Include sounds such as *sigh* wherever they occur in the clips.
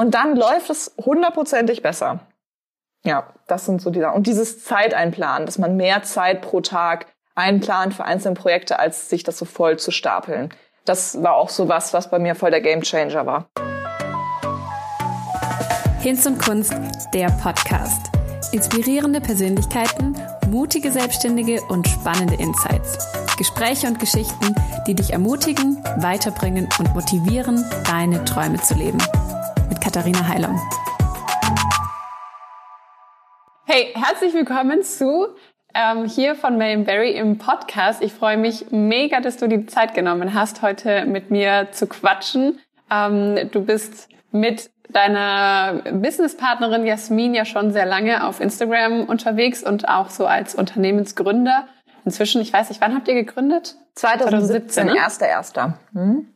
und dann läuft es hundertprozentig besser. Ja, das sind so die Sachen. Und dieses Zeiteinplanen, dass man mehr Zeit pro Tag einplant für einzelne Projekte, als sich das so voll zu stapeln. Das war auch so was, was bei mir voll der Gamechanger war. Hinz und Kunst, der Podcast. Inspirierende Persönlichkeiten, mutige Selbstständige und spannende Insights. Gespräche und Geschichten, die dich ermutigen, weiterbringen und motivieren, deine Träume zu leben. Mit Katharina Heilung. Hey, herzlich willkommen zu ähm, hier von Mary Berry im Podcast. Ich freue mich mega, dass du die Zeit genommen hast, heute mit mir zu quatschen. Ähm, du bist mit deiner Businesspartnerin Jasmin ja schon sehr lange auf Instagram unterwegs und auch so als Unternehmensgründer. Inzwischen, ich weiß nicht, wann habt ihr gegründet? 2017, 2017 erster, erster. Hm?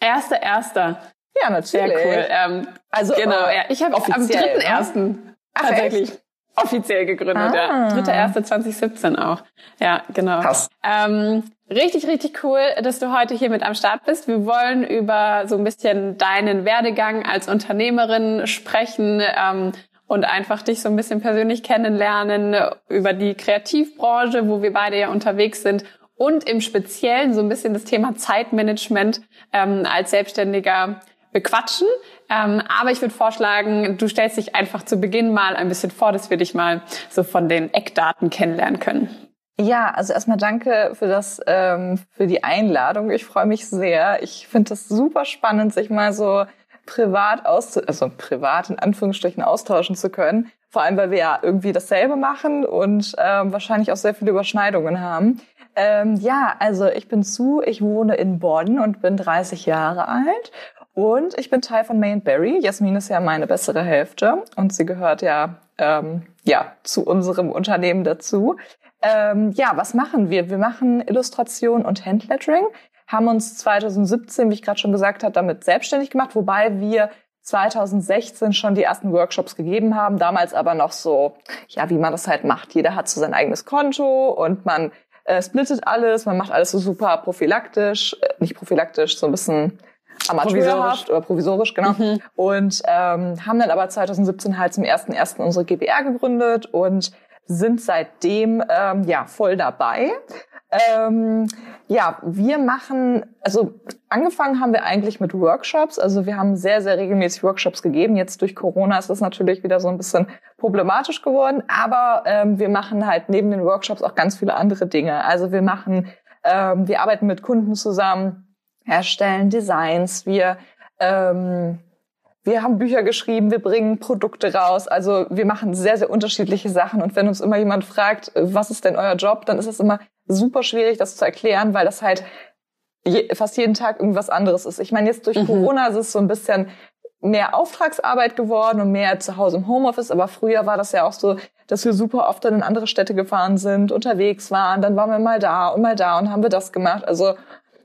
Erster, erster. Ja, natürlich. Sehr cool. Ähm, also genau, äh, ja, ich habe am 3.1. Ne? tatsächlich echt? offiziell gegründet, ah. ja. 3.1.2017 auch. Ja, genau. Krass. Ähm, richtig, richtig cool, dass du heute hier mit am Start bist. Wir wollen über so ein bisschen deinen Werdegang als Unternehmerin sprechen ähm, und einfach dich so ein bisschen persönlich kennenlernen über die Kreativbranche, wo wir beide ja unterwegs sind und im Speziellen so ein bisschen das Thema Zeitmanagement ähm, als Selbstständiger bequatschen. Ähm, aber ich würde vorschlagen, du stellst dich einfach zu Beginn mal ein bisschen vor, dass wir dich mal so von den Eckdaten kennenlernen können. Ja, also erstmal danke für das, ähm, für die Einladung. Ich freue mich sehr. Ich finde das super spannend, sich mal so privat aus, also privat in Anführungsstrichen austauschen zu können. Vor allem, weil wir ja irgendwie dasselbe machen und ähm, wahrscheinlich auch sehr viele Überschneidungen haben. Ähm, ja, also ich bin zu, ich wohne in Bonn und bin 30 Jahre alt und ich bin Teil von May Berry. Jasmin ist ja meine bessere Hälfte und sie gehört ja, ähm, ja zu unserem Unternehmen dazu. Ähm, ja, was machen wir? Wir machen Illustration und Handlettering, haben uns 2017, wie ich gerade schon gesagt habe, damit selbstständig gemacht, wobei wir 2016 schon die ersten Workshops gegeben haben, damals aber noch so, ja, wie man das halt macht. Jeder hat so sein eigenes Konto und man äh, splittet alles, man macht alles so super prophylaktisch, äh, nicht prophylaktisch, so ein bisschen amateurhaft oder provisorisch, genau. Mhm. Und ähm, haben dann aber 2017 halt zum ersten ersten unsere GBR gegründet und sind seitdem ähm, ja voll dabei. Ähm, ja, wir machen, also angefangen haben wir eigentlich mit Workshops. Also wir haben sehr, sehr regelmäßig Workshops gegeben. Jetzt durch Corona ist das natürlich wieder so ein bisschen problematisch geworden. Aber ähm, wir machen halt neben den Workshops auch ganz viele andere Dinge. Also wir machen, ähm, wir arbeiten mit Kunden zusammen erstellen Designs, wir ähm, wir haben Bücher geschrieben, wir bringen Produkte raus. Also wir machen sehr, sehr unterschiedliche Sachen. Und wenn uns immer jemand fragt, was ist denn euer Job, dann ist es immer super schwierig, das zu erklären, weil das halt je, fast jeden Tag irgendwas anderes ist. Ich meine, jetzt durch mhm. Corona ist es so ein bisschen mehr Auftragsarbeit geworden und mehr zu Hause im Homeoffice. Aber früher war das ja auch so, dass wir super oft dann in andere Städte gefahren sind, unterwegs waren. Dann waren wir mal da und mal da und haben wir das gemacht. Also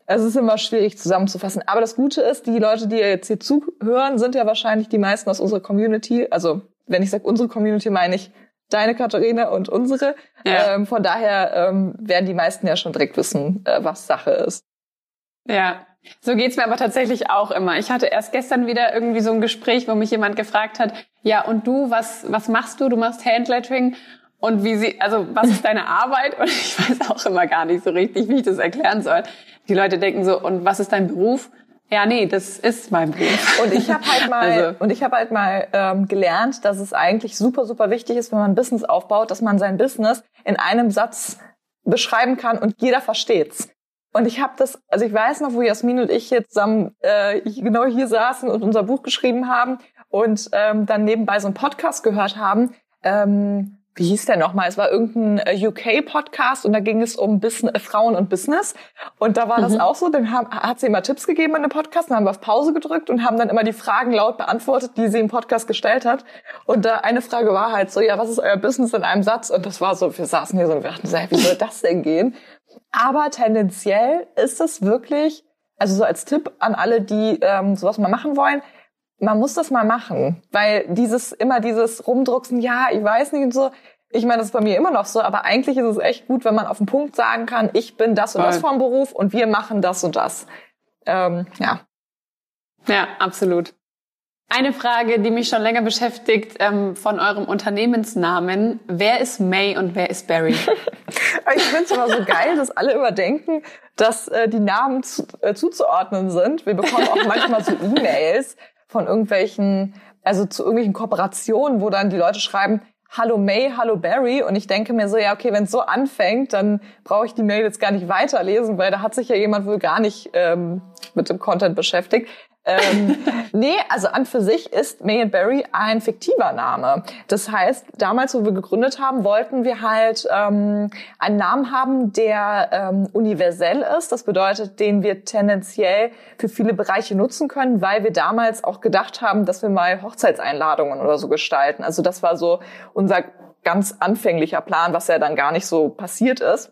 es ist immer schwierig zusammenzufassen. Aber das Gute ist, die Leute, die jetzt hier zuhören, sind ja wahrscheinlich die meisten aus unserer Community. Also wenn ich sage unsere Community, meine ich deine Katharina und unsere. Ja. Ähm, von daher ähm, werden die meisten ja schon direkt wissen, äh, was Sache ist. Ja, so geht's mir aber tatsächlich auch immer. Ich hatte erst gestern wieder irgendwie so ein Gespräch, wo mich jemand gefragt hat, ja, und du, was, was machst du? Du machst Handlettering. Und wie sie, also was ist deine Arbeit? Und ich weiß auch immer gar nicht so richtig, wie ich das erklären soll. Die Leute denken so, und was ist dein Beruf? Ja, nee, das ist mein Beruf. Und ich habe halt mal *laughs* also. und ich habe halt mal ähm, gelernt, dass es eigentlich super super wichtig ist, wenn man ein Business aufbaut, dass man sein Business in einem Satz beschreiben kann und jeder versteht's. Und ich habe das, also ich weiß noch, wo Jasmin und ich jetzt zusammen äh, genau hier saßen und unser Buch geschrieben haben und ähm, dann nebenbei so einen Podcast gehört haben. Ähm, wie hieß der nochmal? Es war irgendein äh, UK-Podcast und da ging es um Business, äh, Frauen und Business. Und da war mhm. das auch so. Dann haben, hat sie immer Tipps gegeben in dem Podcast, dann haben wir auf Pause gedrückt und haben dann immer die Fragen laut beantwortet, die sie im Podcast gestellt hat. Und da eine Frage war halt so, ja, was ist euer Business in einem Satz? Und das war so, wir saßen hier so und wir dachten, wie soll das denn gehen? Aber tendenziell ist es wirklich, also so als Tipp an alle, die ähm, sowas mal machen wollen, man muss das mal machen, weil dieses immer dieses Rumdrucksen, ja, ich weiß nicht und so. Ich meine, das ist bei mir immer noch so, aber eigentlich ist es echt gut, wenn man auf den Punkt sagen kann, ich bin das und Voll. das vom Beruf und wir machen das und das. Ähm, ja. Ja, absolut. Eine Frage, die mich schon länger beschäftigt, ähm, von eurem Unternehmensnamen. Wer ist May und wer ist Barry? *laughs* ich finde es immer so geil, dass alle immer denken, dass äh, die Namen zu, äh, zuzuordnen sind. Wir bekommen auch manchmal so E-Mails von irgendwelchen, also zu irgendwelchen Kooperationen, wo dann die Leute schreiben, Hallo May, hallo Barry. Und ich denke mir so, ja, okay, wenn es so anfängt, dann brauche ich die Mail jetzt gar nicht weiterlesen, weil da hat sich ja jemand wohl gar nicht ähm, mit dem Content beschäftigt ähm, nee, also an für sich ist May and Barry ein fiktiver Name. Das heißt, damals, wo wir gegründet haben, wollten wir halt ähm, einen Namen haben, der ähm, universell ist. Das bedeutet, den wir tendenziell für viele Bereiche nutzen können, weil wir damals auch gedacht haben, dass wir mal Hochzeitseinladungen oder so gestalten. Also das war so unser ganz anfänglicher Plan, was ja dann gar nicht so passiert ist.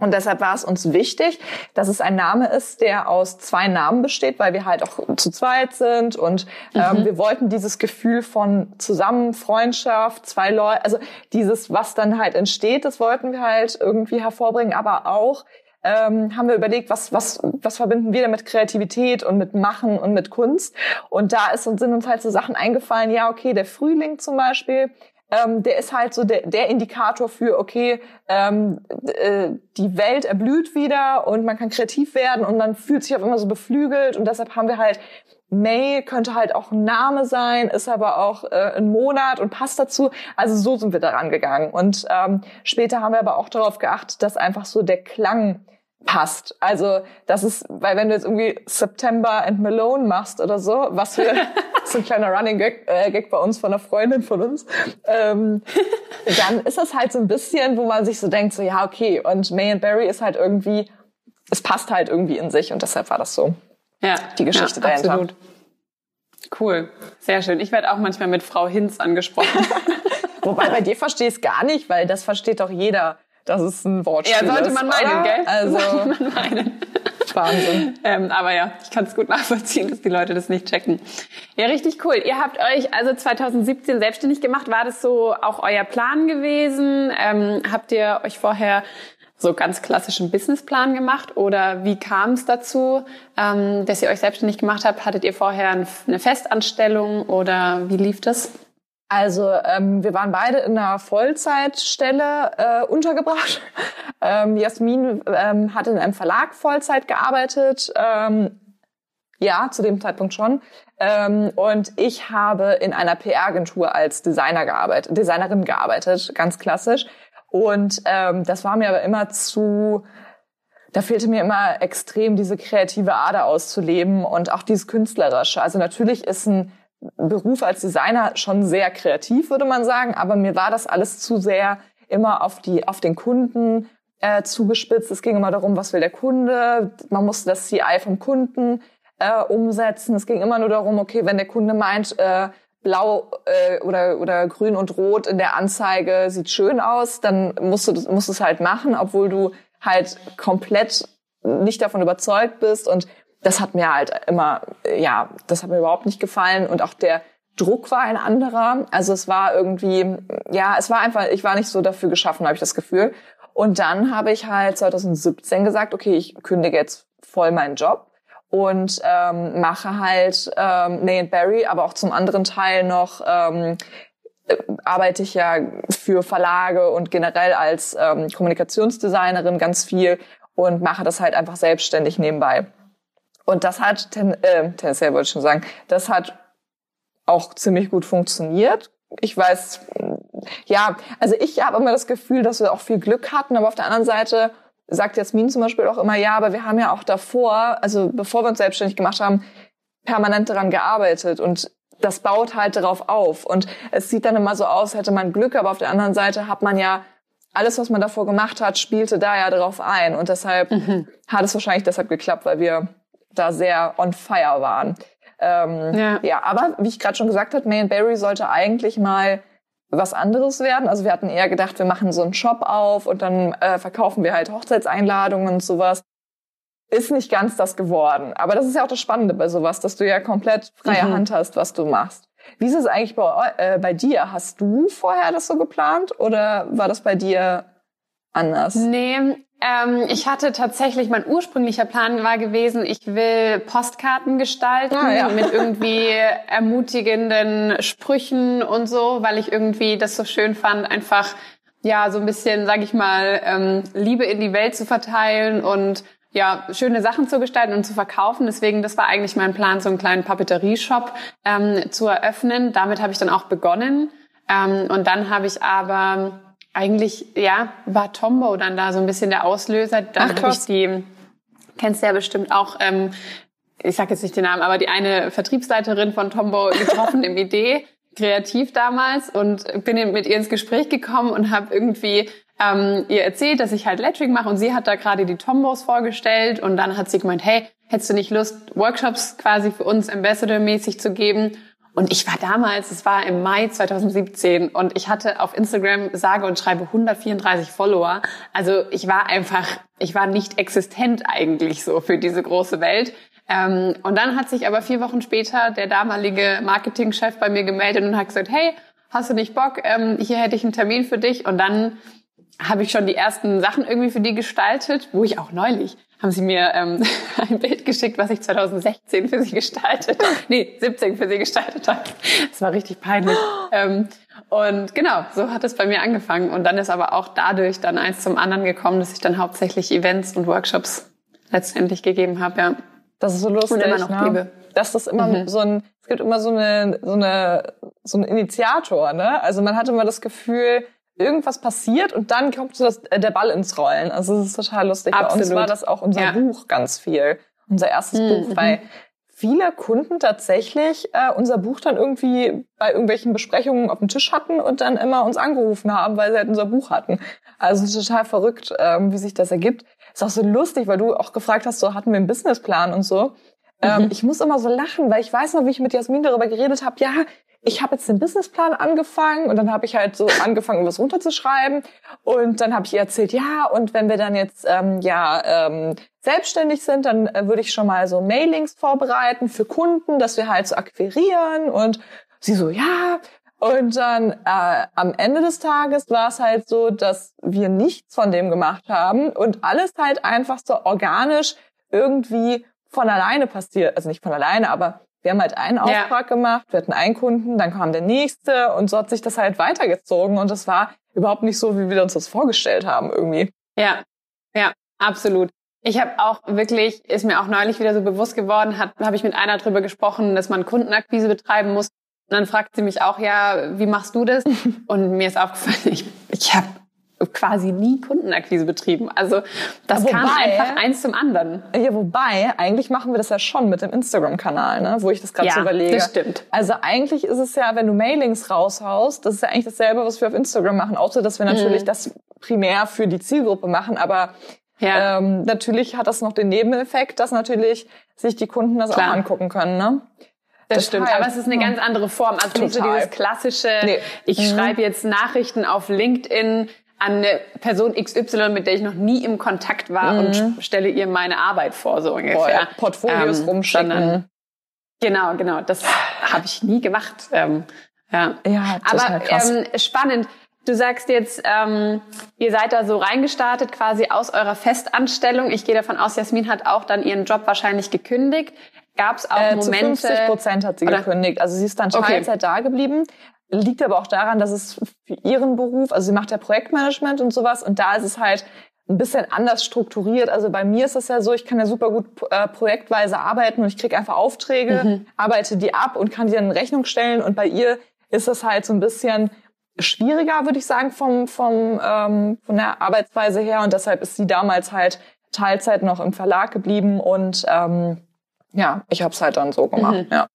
Und deshalb war es uns wichtig, dass es ein Name ist, der aus zwei Namen besteht, weil wir halt auch zu zweit sind und ähm, mhm. wir wollten dieses Gefühl von zusammen Freundschaft, zwei Leute, also dieses, was dann halt entsteht, das wollten wir halt irgendwie hervorbringen, aber auch ähm, haben wir überlegt, was, was, was verbinden wir denn mit Kreativität und mit Machen und mit Kunst. Und da ist sind uns halt so Sachen eingefallen, ja, okay, der Frühling zum Beispiel, ähm, der ist halt so der, der Indikator für, okay, ähm, äh, die Welt erblüht wieder und man kann kreativ werden und man fühlt sich auf immer so beflügelt und deshalb haben wir halt May könnte halt auch ein Name sein, ist aber auch äh, ein Monat und passt dazu. Also so sind wir daran gegangen. Und ähm, später haben wir aber auch darauf geachtet, dass einfach so der Klang passt. Also das ist, weil wenn du jetzt irgendwie September and Malone machst oder so, was wir, das ist ein kleiner Running Gag, äh, Gag bei uns von einer Freundin von uns, ähm, *laughs* dann ist das halt so ein bisschen, wo man sich so denkt, so ja okay, und May and Barry ist halt irgendwie, es passt halt irgendwie in sich und deshalb war das so ja, die Geschichte ja, dahinter. Absolut. Cool, sehr schön. Ich werde auch manchmal mit Frau Hinz angesprochen. *laughs* Wobei bei dir verstehe ich es gar nicht, weil das versteht doch jeder das ist ein Wortspiel Ja, sollte man meinen, oder? gell? Also, *laughs* sollte man meinen. Wahnsinn. ähm, aber ja, ich kann es gut nachvollziehen, dass die Leute das nicht checken. Ja, richtig cool. Ihr habt euch also 2017 selbstständig gemacht. War das so auch euer Plan gewesen? Ähm, habt ihr euch vorher so ganz klassischen Businessplan gemacht oder wie kam es dazu, ähm, dass ihr euch selbstständig gemacht habt? Hattet ihr vorher eine Festanstellung oder wie lief das? Also ähm, wir waren beide in einer Vollzeitstelle äh, untergebracht. *laughs* Ähm, Jasmin ähm, hat in einem Verlag Vollzeit gearbeitet. Ähm, ja, zu dem Zeitpunkt schon. Ähm, und ich habe in einer PR-Agentur als Designer gearbeitet, Designerin gearbeitet, ganz klassisch. Und ähm, das war mir aber immer zu da fehlte mir immer extrem diese kreative Ader auszuleben und auch dieses künstlerische. Also natürlich ist ein Beruf als Designer schon sehr kreativ, würde man sagen, aber mir war das alles zu sehr immer auf die auf den Kunden äh, zugespitzt. Es ging immer darum, was will der Kunde. Man musste das CI vom Kunden äh, umsetzen. Es ging immer nur darum, okay, wenn der Kunde meint, äh, blau äh, oder oder grün und rot in der Anzeige sieht schön aus, dann musst du musst es halt machen, obwohl du halt komplett nicht davon überzeugt bist und das hat mir halt immer, ja, das hat mir überhaupt nicht gefallen und auch der Druck war ein anderer. Also es war irgendwie, ja, es war einfach, ich war nicht so dafür geschaffen, habe ich das Gefühl. Und dann habe ich halt 2017 gesagt, okay, ich kündige jetzt voll meinen Job und ähm, mache halt ähm, Nay Barry, aber auch zum anderen Teil noch ähm, äh, arbeite ich ja für Verlage und generell als ähm, Kommunikationsdesignerin ganz viel und mache das halt einfach selbstständig nebenbei. Und das hat, ten, äh, tendenziell wollte ich schon sagen, das hat auch ziemlich gut funktioniert. Ich weiß, ja, also ich habe immer das Gefühl, dass wir auch viel Glück hatten, aber auf der anderen Seite sagt Jasmin zum Beispiel auch immer, ja, aber wir haben ja auch davor, also bevor wir uns selbstständig gemacht haben, permanent daran gearbeitet und das baut halt darauf auf. Und es sieht dann immer so aus, hätte man Glück, aber auf der anderen Seite hat man ja alles, was man davor gemacht hat, spielte da ja drauf ein. Und deshalb mhm. hat es wahrscheinlich deshalb geklappt, weil wir da sehr on fire waren. Ähm, ja. ja, aber wie ich gerade schon gesagt habe, May Barry sollte eigentlich mal was anderes werden. Also wir hatten eher gedacht, wir machen so einen Shop auf und dann äh, verkaufen wir halt Hochzeitseinladungen und sowas. Ist nicht ganz das geworden. Aber das ist ja auch das Spannende bei sowas, dass du ja komplett freie mhm. Hand hast, was du machst. Wie ist es eigentlich bei, äh, bei dir? Hast du vorher das so geplant oder war das bei dir anders? Nee, Ähm, ich hatte tatsächlich, mein ursprünglicher Plan war gewesen, ich will Postkarten gestalten ah, ja. mit irgendwie ermutigenden Sprüchen und so, weil ich irgendwie das so schön fand, einfach ja so ein bisschen, sag ich mal, ähm, Liebe in die Welt zu verteilen und ja, schöne Sachen zu gestalten und zu verkaufen. Deswegen, das war eigentlich mein Plan, so einen kleinen Papeterie-Shop ähm, zu eröffnen. Damit habe ich dann auch begonnen. Ähm, und dann habe ich aber eigentlich, ja, war Tombo dann da so ein bisschen der Auslöser. Dann habe ich die, kennst du ja bestimmt auch, ähm, ich sage jetzt nicht den Namen, aber die eine Vertriebsleiterin von Tombo getroffen im *laughs* Idee, kreativ damals und bin mit ihr ins Gespräch gekommen und habe irgendwie ähm, ihr erzählt, dass ich halt Lettering mache und sie hat da gerade die Tombos vorgestellt und dann hat sie gemeint, hey, hättest du nicht Lust, Workshops quasi für uns Ambassador-mäßig zu geben? Und ich war damals, es war im Mai 2017 und ich hatte auf Instagram sage und schreibe 134 Follower. Also ich war einfach, ich war nicht existent eigentlich so für diese große Welt. Ähm, und dann hat sich aber vier Wochen später der damalige Marketingchef bei mir gemeldet und hat gesagt, hey, hast du nicht Bock? Ähm, hier hätte ich einen Termin für dich. Und dann habe ich schon die ersten Sachen irgendwie für die gestaltet, wo ich auch neulich haben sie mir ähm, *laughs* ein Bild geschickt, was ich 2016 für sie gestaltet, nee, 17 für sie gestaltet habe. Das war richtig peinlich. *gasps* ähm, und genau, so hat es bei mir angefangen. Und dann ist aber auch dadurch dann eins zum anderen gekommen, dass ich dann hauptsächlich Events und Workshops letztendlich gegeben habe, ja. Das ist so lustig. Und immer noch ne? liebe. Dass das immer mhm. so ein, es gibt immer so eine, so eine, so ein Initiator, ne? Also man hat immer das Gefühl, irgendwas passiert und dann kommt so das, äh, der Ball ins Rollen. Also es ist total lustig. Absolut. Bei uns war das auch unser ja. Buch ganz viel. Unser erstes mhm. Buch, weil viele Kunden tatsächlich äh, unser Buch dann irgendwie bei irgendwelchen Besprechungen auf dem Tisch hatten und dann immer uns angerufen haben, weil sie halt unser Buch hatten. Also total verrückt, ähm, wie sich das ergibt. Ist auch so lustig, weil du auch gefragt hast, so hatten wir einen Businessplan und so. Ähm, mhm. Ich muss immer so lachen, weil ich weiß noch, wie ich mit Jasmin darüber geredet habe. Ja, ich habe jetzt den Businessplan angefangen und dann habe ich halt so angefangen, was runterzuschreiben und dann habe ich ihr erzählt, ja, und wenn wir dann jetzt ähm, ja ähm, selbstständig sind, dann äh, würde ich schon mal so Mailings vorbereiten für Kunden, dass wir halt so akquirieren und sie so, ja. Und dann äh, am Ende des Tages war es halt so, dass wir nichts von dem gemacht haben und alles halt einfach so organisch irgendwie von alleine passiert, also nicht von alleine, aber wir haben halt einen Auftrag ja. gemacht, wir hatten einen Kunden, dann kam der nächste und so hat sich das halt weitergezogen und das war überhaupt nicht so, wie wir uns das vorgestellt haben irgendwie. Ja, ja, absolut. Ich habe auch wirklich, ist mir auch neulich wieder so bewusst geworden, habe ich mit einer drüber gesprochen, dass man Kundenakquise betreiben muss. Und dann fragt sie mich auch, ja, wie machst du das? *laughs* Und mir ist aufgefallen, ich, ich habe quasi nie Kundenakquise betrieben. Also das wobei, kam einfach eins zum anderen. Ja, wobei, eigentlich machen wir das ja schon mit dem Instagram-Kanal, ne? wo ich das gerade ja, so überlege. das stimmt. Also eigentlich ist es ja, wenn du Mailings raushaust, das ist ja eigentlich dasselbe, was wir auf Instagram machen, außer dass wir natürlich mhm. das primär für die Zielgruppe machen, aber ja. ähm, natürlich hat das noch den Nebeneffekt, dass natürlich sich die Kunden das Klar. auch angucken können. Ne? Das, das stimmt, aber es ist eine ganz andere Form. Also nicht so dieses klassische, nee. ich mhm. schreibe jetzt Nachrichten auf LinkedIn, an eine Person XY, mit der ich noch nie im Kontakt war mhm. und stelle ihr meine Arbeit vor, so ungefähr. Boah, Portfolios ähm, rumschicken. Sondern, genau, genau. Das habe ich nie gemacht. Ähm, ja. ja Aber ähm, spannend. Du sagst jetzt, ähm, ihr seid da so reingestartet, quasi aus eurer Festanstellung. Ich gehe davon aus, Jasmin hat auch dann ihren Job wahrscheinlich gekündigt. Gab es auch äh, Momente? Zu 50 Prozent hat sie oder? gekündigt. Also sie ist dann Teilzeit okay. da geblieben. Liegt aber auch daran, dass es für ihren Beruf, also sie macht ja Projektmanagement und sowas, und da ist es halt ein bisschen anders strukturiert. Also bei mir ist es ja so, ich kann ja super gut äh, projektweise arbeiten und ich kriege einfach Aufträge, mhm. arbeite die ab und kann die dann in Rechnung stellen. Und bei ihr ist es halt so ein bisschen schwieriger, würde ich sagen, vom, vom, ähm, von der Arbeitsweise her. Und deshalb ist sie damals halt Teilzeit noch im Verlag geblieben und ähm, ja, ich habe es halt dann so gemacht. Mhm. Ja.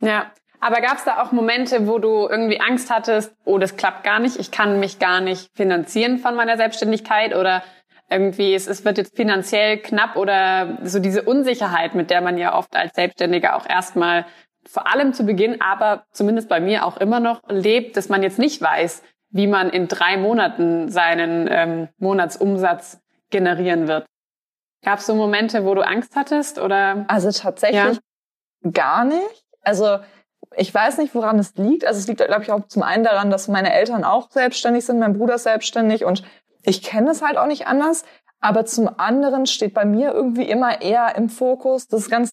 Ja, aber gab es da auch Momente, wo du irgendwie Angst hattest, oh, das klappt gar nicht, ich kann mich gar nicht finanzieren von meiner Selbstständigkeit oder irgendwie es, es wird jetzt finanziell knapp oder so diese Unsicherheit, mit der man ja oft als Selbstständiger auch erstmal vor allem zu Beginn, aber zumindest bei mir auch immer noch lebt, dass man jetzt nicht weiß, wie man in drei Monaten seinen ähm, Monatsumsatz generieren wird. Gab es so Momente, wo du Angst hattest oder? Also tatsächlich ja? gar nicht. Also ich weiß nicht, woran es liegt. Also es liegt, glaube ich, auch zum einen daran, dass meine Eltern auch selbstständig sind, mein Bruder selbstständig und ich kenne es halt auch nicht anders. Aber zum anderen steht bei mir irgendwie immer eher im Fokus, das ist ganz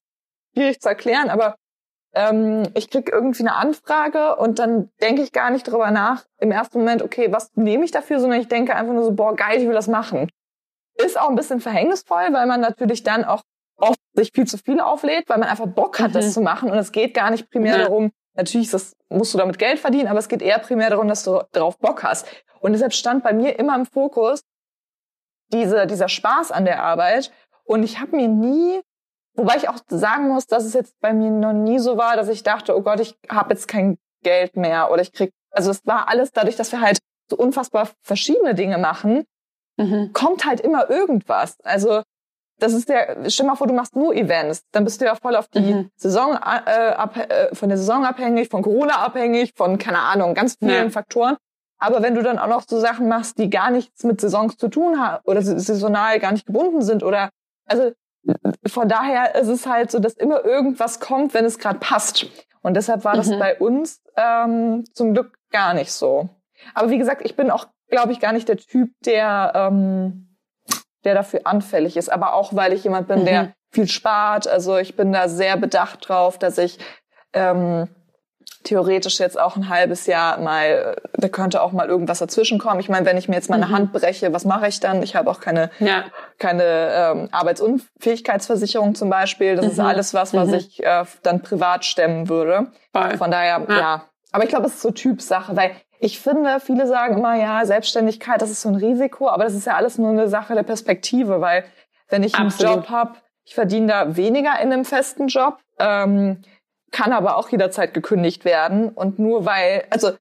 schwierig zu erklären, aber ähm, ich krieg irgendwie eine Anfrage und dann denke ich gar nicht darüber nach im ersten Moment, okay, was nehme ich dafür, sondern ich denke einfach nur so, boah, geil, ich will das machen. Ist auch ein bisschen verhängnisvoll, weil man natürlich dann auch oft sich viel zu viel auflädt, weil man einfach Bock hat, mhm. das zu machen und es geht gar nicht primär ja. darum, natürlich das, musst du damit Geld verdienen, aber es geht eher primär darum, dass du darauf Bock hast. Und deshalb stand bei mir immer im Fokus diese, dieser Spaß an der Arbeit und ich habe mir nie Wobei ich auch sagen muss, dass es jetzt bei mir noch nie so war, dass ich dachte, oh Gott, ich habe jetzt kein Geld mehr oder ich krieg. Also es war alles dadurch, dass wir halt so unfassbar verschiedene Dinge machen, mhm. kommt halt immer irgendwas. Also das ist der, stell mal vor, du machst nur Events, dann bist du ja voll auf die mhm. Saison, äh, ab, äh, von der Saison abhängig, von Corona abhängig, von, keine Ahnung, ganz vielen ja. Faktoren. Aber wenn du dann auch noch so Sachen machst, die gar nichts mit Saisons zu tun haben oder saisonal gar nicht gebunden sind oder, also von daher ist es halt so, dass immer irgendwas kommt, wenn es gerade passt. Und deshalb war mhm. das bei uns ähm, zum Glück gar nicht so. Aber wie gesagt, ich bin auch, glaube ich, gar nicht der Typ, der, ähm, der dafür anfällig ist. Aber auch, weil ich jemand bin, mhm. der viel spart. Also ich bin da sehr bedacht drauf, dass ich ähm, theoretisch jetzt auch ein halbes Jahr mal, da könnte auch mal irgendwas dazwischen kommen. Ich meine, wenn ich mir jetzt meine mhm. Hand breche, was mache ich dann? Ich habe auch keine, ja. keine ähm, Arbeitsunfähigkeitsversicherung zum Beispiel. Das mhm. ist alles was, was mhm. ich äh, dann privat stemmen würde. Voll. Von daher, ja. ja. Aber ich glaube, es ist so Typsache, weil ich finde, viele sagen immer, ja, Selbstständigkeit, das ist so ein Risiko, aber das ist ja alles nur eine Sache der Perspektive, weil wenn ich Absolut. einen Job habe, ich verdiene da weniger in einem festen Job. Ähm, kann aber auch jederzeit gekündigt werden. Und nur weil, also,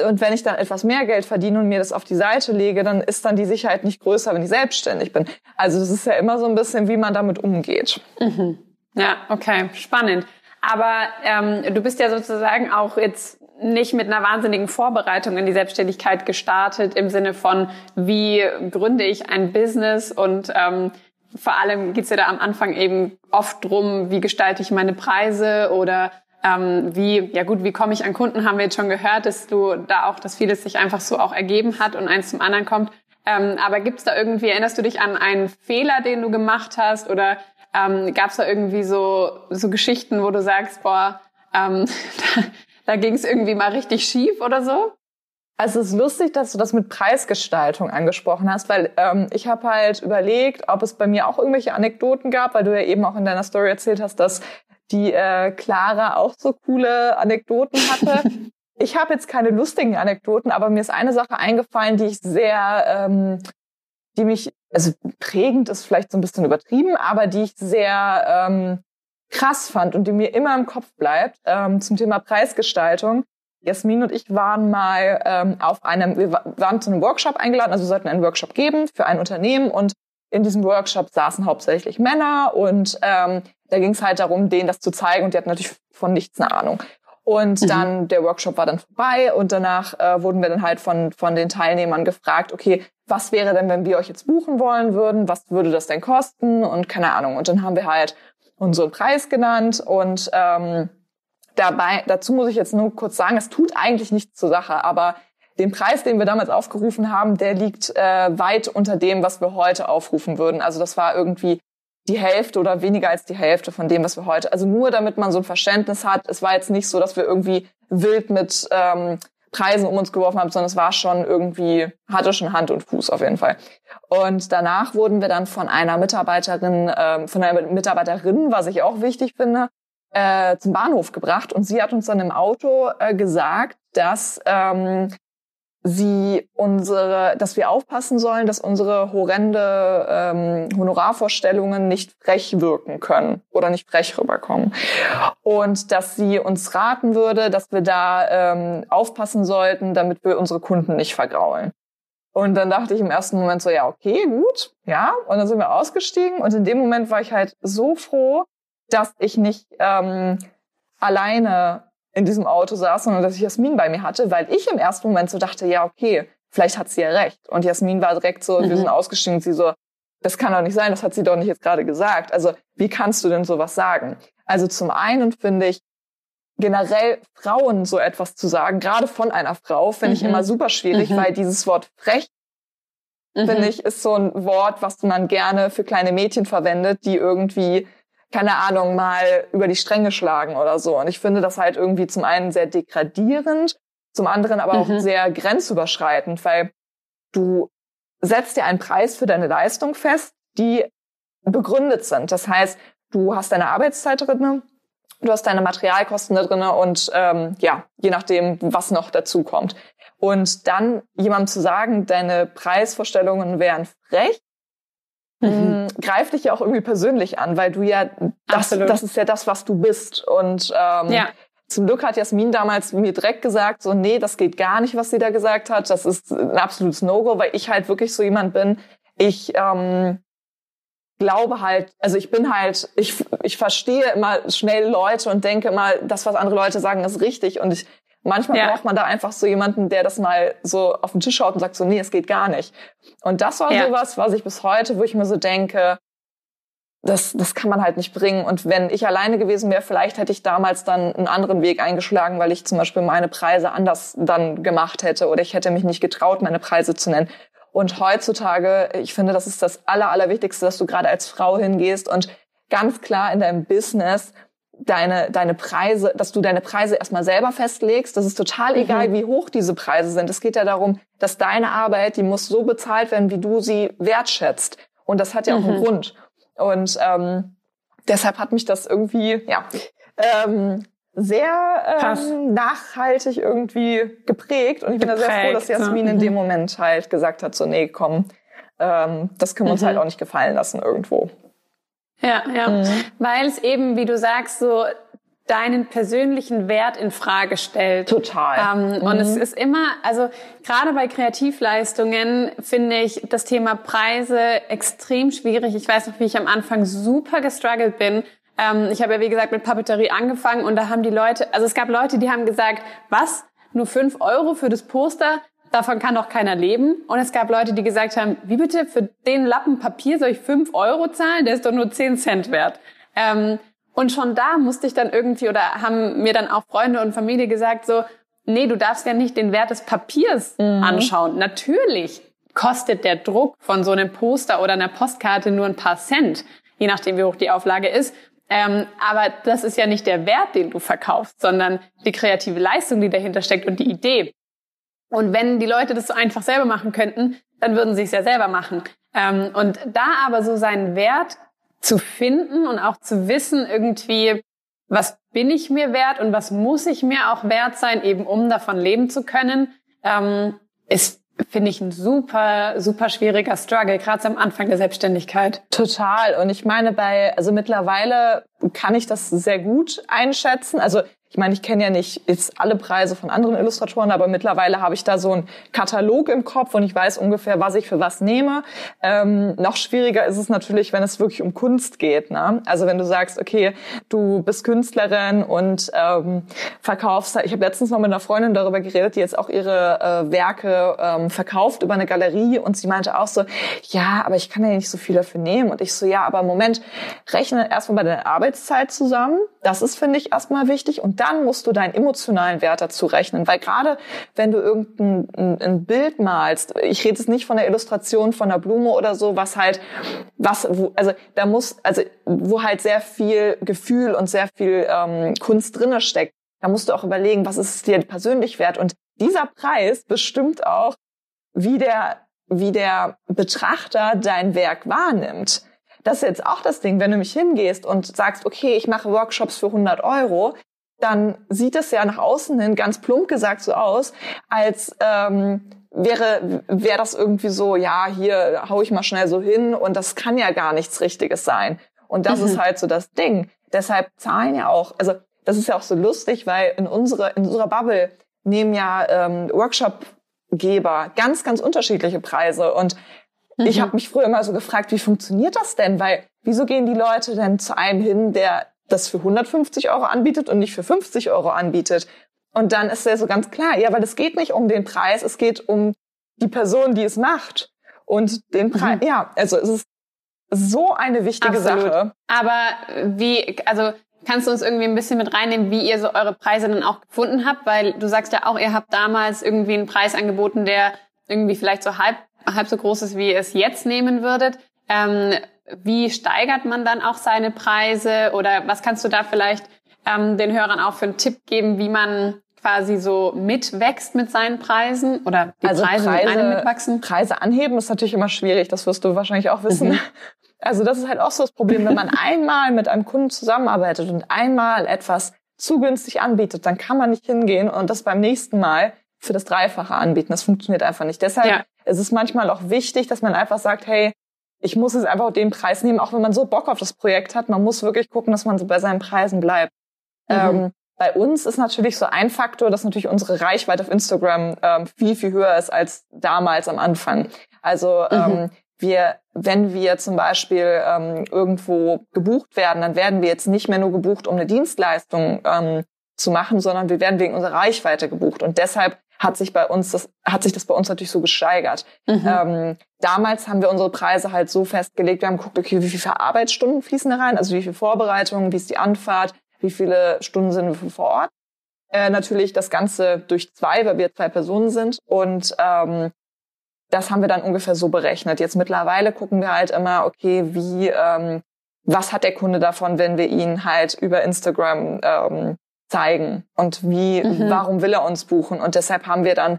und wenn ich dann etwas mehr Geld verdiene und mir das auf die Seite lege, dann ist dann die Sicherheit nicht größer, wenn ich selbstständig bin. Also das ist ja immer so ein bisschen, wie man damit umgeht. Mhm. Ja, okay, spannend. Aber ähm, du bist ja sozusagen auch jetzt nicht mit einer wahnsinnigen Vorbereitung in die Selbstständigkeit gestartet im Sinne von, wie gründe ich ein Business? Und ähm, vor allem geht's ja da am Anfang eben oft drum, wie gestalte ich meine Preise oder ähm, wie, ja gut, wie komme ich an Kunden, haben wir jetzt schon gehört, dass du da auch, dass vieles sich einfach so auch ergeben hat und eins zum anderen kommt. Ähm, aber gibt's da irgendwie, erinnerst du dich an einen Fehler, den du gemacht hast? Oder ähm, gab's da irgendwie so, so Geschichten, wo du sagst, boah, ähm, *laughs* da, da ging es irgendwie mal richtig schief oder so? Also es ist lustig, dass du das mit Preisgestaltung angesprochen hast, weil ähm, ich habe halt überlegt, ob es bei mir auch irgendwelche Anekdoten gab, weil du ja eben auch in deiner Story erzählt hast, dass die äh, Clara auch so coole Anekdoten hatte. *laughs* ich habe jetzt keine lustigen Anekdoten, aber mir ist eine Sache eingefallen, die ich sehr, ähm, die mich, also prägend ist vielleicht so ein bisschen übertrieben, aber die ich sehr ähm, krass fand und die mir immer im Kopf bleibt ähm, zum Thema Preisgestaltung. Jasmin und ich waren mal ähm, auf einem, wir waren zu einem Workshop eingeladen, also wir sollten einen Workshop geben für ein Unternehmen und in diesem Workshop saßen hauptsächlich Männer und ähm, da ging es halt darum, denen das zu zeigen und die hatten natürlich von nichts eine Ahnung. Und mhm. dann der Workshop war dann vorbei und danach äh, wurden wir dann halt von von den Teilnehmern gefragt, okay, was wäre denn, wenn wir euch jetzt buchen wollen würden? Was würde das denn kosten? Und keine Ahnung. Und dann haben wir halt unseren Preis genannt und ähm, Dabei, dazu muss ich jetzt nur kurz sagen, es tut eigentlich nichts zur Sache, aber den Preis, den wir damals aufgerufen haben, der liegt äh, weit unter dem, was wir heute aufrufen würden. Also das war irgendwie die Hälfte oder weniger als die Hälfte von dem, was wir heute. Also nur damit man so ein Verständnis hat. Es war jetzt nicht so, dass wir irgendwie wild mit ähm, Preisen um uns geworfen haben, sondern es war schon irgendwie, hatte schon Hand und Fuß auf jeden Fall. Und danach wurden wir dann von einer Mitarbeiterin, ähm, von einer Mitarbeiterin, was ich auch wichtig finde, äh, zum Bahnhof gebracht und sie hat uns dann im Auto äh, gesagt, dass ähm, sie unsere, dass wir aufpassen sollen, dass unsere horrende ähm, Honorarvorstellungen nicht frech wirken können oder nicht frech rüberkommen. Und dass sie uns raten würde, dass wir da ähm, aufpassen sollten, damit wir unsere Kunden nicht vergraulen. Und dann dachte ich im ersten Moment so, ja, okay, gut, ja. Und dann sind wir ausgestiegen und in dem Moment war ich halt so froh, dass ich nicht ähm, alleine in diesem Auto saß, sondern dass ich Jasmin bei mir hatte, weil ich im ersten Moment so dachte, ja, okay, vielleicht hat sie ja recht. Und Jasmin war direkt so, mhm. wir sind ausgestiegen und sie so, das kann doch nicht sein, das hat sie doch nicht jetzt gerade gesagt. Also wie kannst du denn sowas sagen? Also zum einen finde ich generell Frauen so etwas zu sagen, gerade von einer Frau, finde mhm. ich immer super schwierig, mhm. weil dieses Wort frech mhm. finde ich, ist so ein Wort, was man gerne für kleine Mädchen verwendet, die irgendwie keine Ahnung, mal über die Stränge schlagen oder so. Und ich finde das halt irgendwie zum einen sehr degradierend, zum anderen aber mhm. auch sehr grenzüberschreitend, weil du setzt dir einen Preis für deine Leistung fest, die begründet sind. Das heißt, du hast deine Arbeitszeit drinne, du hast deine Materialkosten da drinne und ähm, ja, je nachdem, was noch dazu kommt. Und dann jemandem zu sagen, deine Preisvorstellungen wären frech, mhm. Mm, greift dich ja auch irgendwie persönlich an, weil du ja das, das ist ja das, was du bist. Und ähm, ja. zum Glück hat Jasmin damals mir direkt gesagt, so nee, das geht gar nicht, was sie da gesagt hat. Das ist ein absolutes No-Go, weil ich halt wirklich so jemand bin. Ich ähm, glaube halt, also ich bin halt, ich, ich verstehe immer schnell Leute und denke immer, das, was andere Leute sagen, ist richtig. Und ich Manchmal ja. braucht man da einfach so jemanden, der das mal so auf den Tisch schaut und sagt so, nee, es geht gar nicht. Und das war ja. sowas, was ich bis heute, wo ich mir so denke, das, das kann man halt nicht bringen. Und wenn ich alleine gewesen wäre, vielleicht hätte ich damals dann einen anderen Weg eingeschlagen, weil ich zum Beispiel meine Preise anders dann gemacht hätte oder ich hätte mich nicht getraut, meine Preise zu nennen. Und heutzutage, ich finde, das ist das Aller, Allerwichtigste, dass du gerade als Frau hingehst und ganz klar in deinem Business deine, deine Preise, dass du deine Preise erstmal selber festlegst. Das ist total mhm. egal, wie hoch diese Preise sind. Es geht ja darum, dass deine Arbeit, die muss so bezahlt werden, wie du sie wertschätzt. Und das hat ja auch einen mhm. Grund. Und ähm, deshalb hat mich das irgendwie, ja, ähm, sehr ähm, nachhaltig irgendwie geprägt. Und ich bin da sehr froh, dass Jasmin ja. in dem mhm. Moment halt gesagt hat, so, nee, komm, ähm, das können wir uns halt auch nicht gefallen lassen irgendwo. Ja, ja. Mhm. Weil es eben, wie du sagst, so deinen persönlichen Wert in Frage stellt. Total. Ähm, mhm. Und es ist immer, also gerade bei Kreativleistungen finde ich das Thema Preise extrem schwierig. Ich weiß noch, wie ich am Anfang super gestruggelt bin. Ähm, ich habe ja, wie gesagt, mit Papeterie angefangen und da haben die Leute, also es gab Leute, die haben gesagt, was? Nur fünf Euro für das Poster? Davon kann doch keiner leben. Und es gab Leute, die gesagt haben, wie bitte, für den Lappen Papier soll ich fünf Euro zahlen? Der ist doch nur zehn Cent wert. Ähm, und schon da musste ich dann irgendwie, oder haben mir dann auch Freunde und Familie gesagt, so, nee, du darfst ja nicht den Wert des Papiers mhm. anschauen. Natürlich kostet der Druck von so einem Poster oder einer Postkarte nur ein paar Cent, je nachdem, wie hoch die Auflage ist. Ähm, aber das ist ja nicht der Wert, den du verkaufst, sondern die kreative Leistung, die dahinter steckt und die Idee. Und wenn die Leute das so einfach selber machen könnten, dann würden sie es ja selber machen. Ähm, und da aber so seinen Wert zu finden und auch zu wissen irgendwie, was bin ich mir wert und was muss ich mir auch wert sein, eben um davon leben zu können, ähm, ist finde ich ein super, super schwieriger Struggle, gerade am Anfang der Selbstständigkeit. Total. Und ich meine, bei, also mittlerweile kann ich das sehr gut einschätzen. Also ich meine, ich kenne ja nicht jetzt alle Preise von anderen Illustratoren, aber mittlerweile habe ich da so einen Katalog im Kopf und ich weiß ungefähr, was ich für was nehme. Ähm, noch schwieriger ist es natürlich, wenn es wirklich um Kunst geht. Ne? Also wenn du sagst, okay, du bist Künstlerin und ähm, verkaufst, ich habe letztens mal mit einer Freundin darüber geredet, die jetzt auch ihre äh, Werke ähm, verkauft über eine Galerie und sie meinte auch so, ja, aber ich kann ja nicht so viel dafür nehmen. Und ich so, ja, aber Moment, rechne erstmal bei der Arbeitszeit zusammen. Das ist, finde ich, erstmal wichtig. Und dann musst du deinen emotionalen Wert dazu rechnen, weil gerade wenn du irgendein ein, ein Bild malst, ich rede jetzt nicht von der Illustration von einer Blume oder so, was halt, was, wo, also da muss, also wo halt sehr viel Gefühl und sehr viel ähm, Kunst drinne steckt, da musst du auch überlegen, was ist dir persönlich wert und dieser Preis bestimmt auch, wie der wie der Betrachter dein Werk wahrnimmt. Das ist jetzt auch das Ding, wenn du mich hingehst und sagst, okay, ich mache Workshops für 100 Euro, dann sieht es ja nach außen hin ganz plump gesagt so aus, als ähm, wäre wäre das irgendwie so, ja, hier hau ich mal schnell so hin und das kann ja gar nichts Richtiges sein. Und das mhm. ist halt so das Ding. Deshalb zahlen ja auch, also das ist ja auch so lustig, weil in unsere in unserer Bubble nehmen ja ähm, Workshopgeber ganz ganz unterschiedliche Preise und mhm. ich habe mich früher immer so gefragt, wie funktioniert das denn? Weil wieso gehen die Leute denn zu einem hin, der das für 150 Euro anbietet und nicht für 50 Euro anbietet. Und dann ist ja so ganz klar, ja, weil es geht nicht um den Preis, es geht um die Person, die es macht. Und den Preis, mhm. ja, also es ist so eine wichtige Absolut. Sache. Aber wie, also kannst du uns irgendwie ein bisschen mit reinnehmen, wie ihr so eure Preise dann auch gefunden habt? Weil du sagst ja auch, ihr habt damals irgendwie einen Preis angeboten, der irgendwie vielleicht so halb halb so groß ist, wie ihr es jetzt nehmen würdet. Ähm, wie steigert man dann auch seine Preise oder was kannst du da vielleicht ähm, den Hörern auch für einen Tipp geben, wie man quasi so mitwächst mit seinen Preisen oder die also Preise, Preise mit einem mitwachsen? Preise anheben ist natürlich immer schwierig, das wirst du wahrscheinlich auch wissen. Mhm. *laughs* Also das ist halt auch so das Problem, wenn man *laughs* einmal mit einem Kunden zusammenarbeitet und einmal etwas zu günstig anbietet, dann kann man nicht hingehen und das beim nächsten Mal für das Dreifache anbieten. Das funktioniert einfach nicht. Deshalb ja. Ist es manchmal auch wichtig, dass man einfach sagt, hey, ich muss jetzt einfach den Preis nehmen, auch wenn man so Bock auf das Projekt hat. Man muss wirklich gucken, dass man so bei seinen Preisen bleibt. Mhm. Ähm, bei uns ist natürlich so ein Faktor, dass natürlich unsere Reichweite auf Instagram ähm, viel, viel höher ist als damals am Anfang. Also mhm. ähm, wir, wenn wir zum Beispiel ähm, irgendwo gebucht werden, dann werden wir jetzt nicht mehr nur gebucht, um eine Dienstleistung ähm, zu machen, sondern wir werden wegen unserer Reichweite gebucht. Und deshalb hat sich bei uns das, hat sich das bei uns natürlich so gesteigert. Mhm. Ähm, damals haben wir unsere Preise halt so festgelegt, wir haben geguckt, okay, wie viele Arbeitsstunden fließen da rein, also wie viel Vorbereitung, wie ist die Anfahrt, wie viele Stunden sind wir vor Ort. Äh, natürlich das Ganze durch zwei, weil wir zwei Personen sind. Und ähm, das haben wir dann ungefähr so berechnet. Jetzt mittlerweile gucken wir halt immer, okay, wie, ähm, was hat der Kunde davon, wenn wir ihn halt über Instagram ähm, zeigen und wie, mhm. warum will er uns buchen? Und deshalb haben wir dann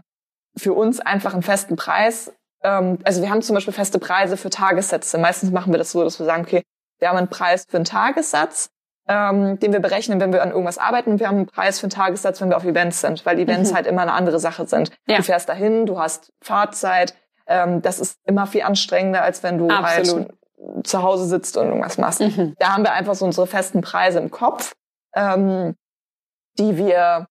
für uns einfach einen festen Preis. Ähm, also wir haben zum Beispiel feste Preise für Tagessätze. Meistens machen wir das so, dass wir sagen, okay, wir haben einen Preis für einen Tagessatz, ähm, den wir berechnen, wenn wir an irgendwas arbeiten. Und wir haben einen Preis für einen Tagessatz, wenn wir auf Events sind, weil Events mhm. halt immer eine andere Sache sind. Ja. Du fährst dahin, du hast Fahrzeit. Ähm, das ist immer viel anstrengender, als wenn du Absolut. halt zu Hause sitzt und irgendwas machst. Mhm. Da haben wir einfach so unsere festen Preise im Kopf. Ähm, die wir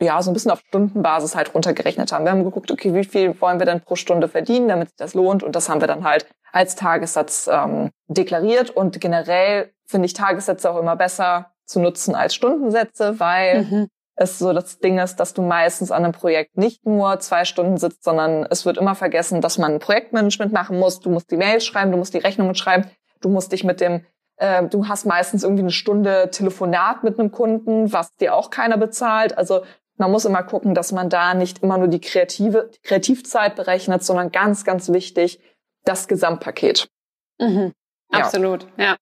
ja so ein bisschen auf Stundenbasis halt runtergerechnet haben. Wir haben geguckt, okay, wie viel wollen wir denn pro Stunde verdienen, damit sich das lohnt und das haben wir dann halt als Tagessatz ähm, deklariert und generell finde ich Tagessätze auch immer besser zu nutzen als Stundensätze, weil mhm. es so das Ding ist, dass du meistens an einem Projekt nicht nur zwei Stunden sitzt, sondern es wird immer vergessen, dass man ein Projektmanagement machen muss. Du musst die Mails schreiben, du musst die Rechnungen schreiben, du musst dich mit dem ähm, du hast meistens irgendwie eine Stunde Telefonat mit einem Kunden, was dir auch keiner bezahlt. Also man muss immer gucken, dass man da nicht immer nur die kreative die Kreativzeit berechnet, sondern ganz, ganz wichtig das Gesamtpaket. Mhm. Ja. Absolut, ja.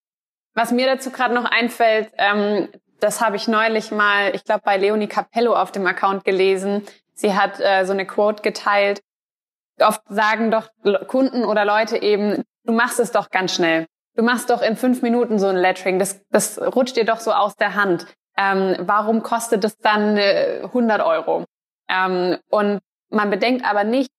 Was mir dazu gerade noch einfällt, ähm, das habe ich neulich mal, ich glaube bei Leonie Capello auf dem Account gelesen. Sie hat äh, so eine Quote geteilt. Oft sagen doch Kunden oder Leute eben, du machst es doch ganz schnell du machst doch in fünf Minuten so ein Lettering, das, das rutscht dir doch so aus der Hand. Ähm, warum kostet es dann äh, 100 Euro? Ähm, und man bedenkt aber nicht,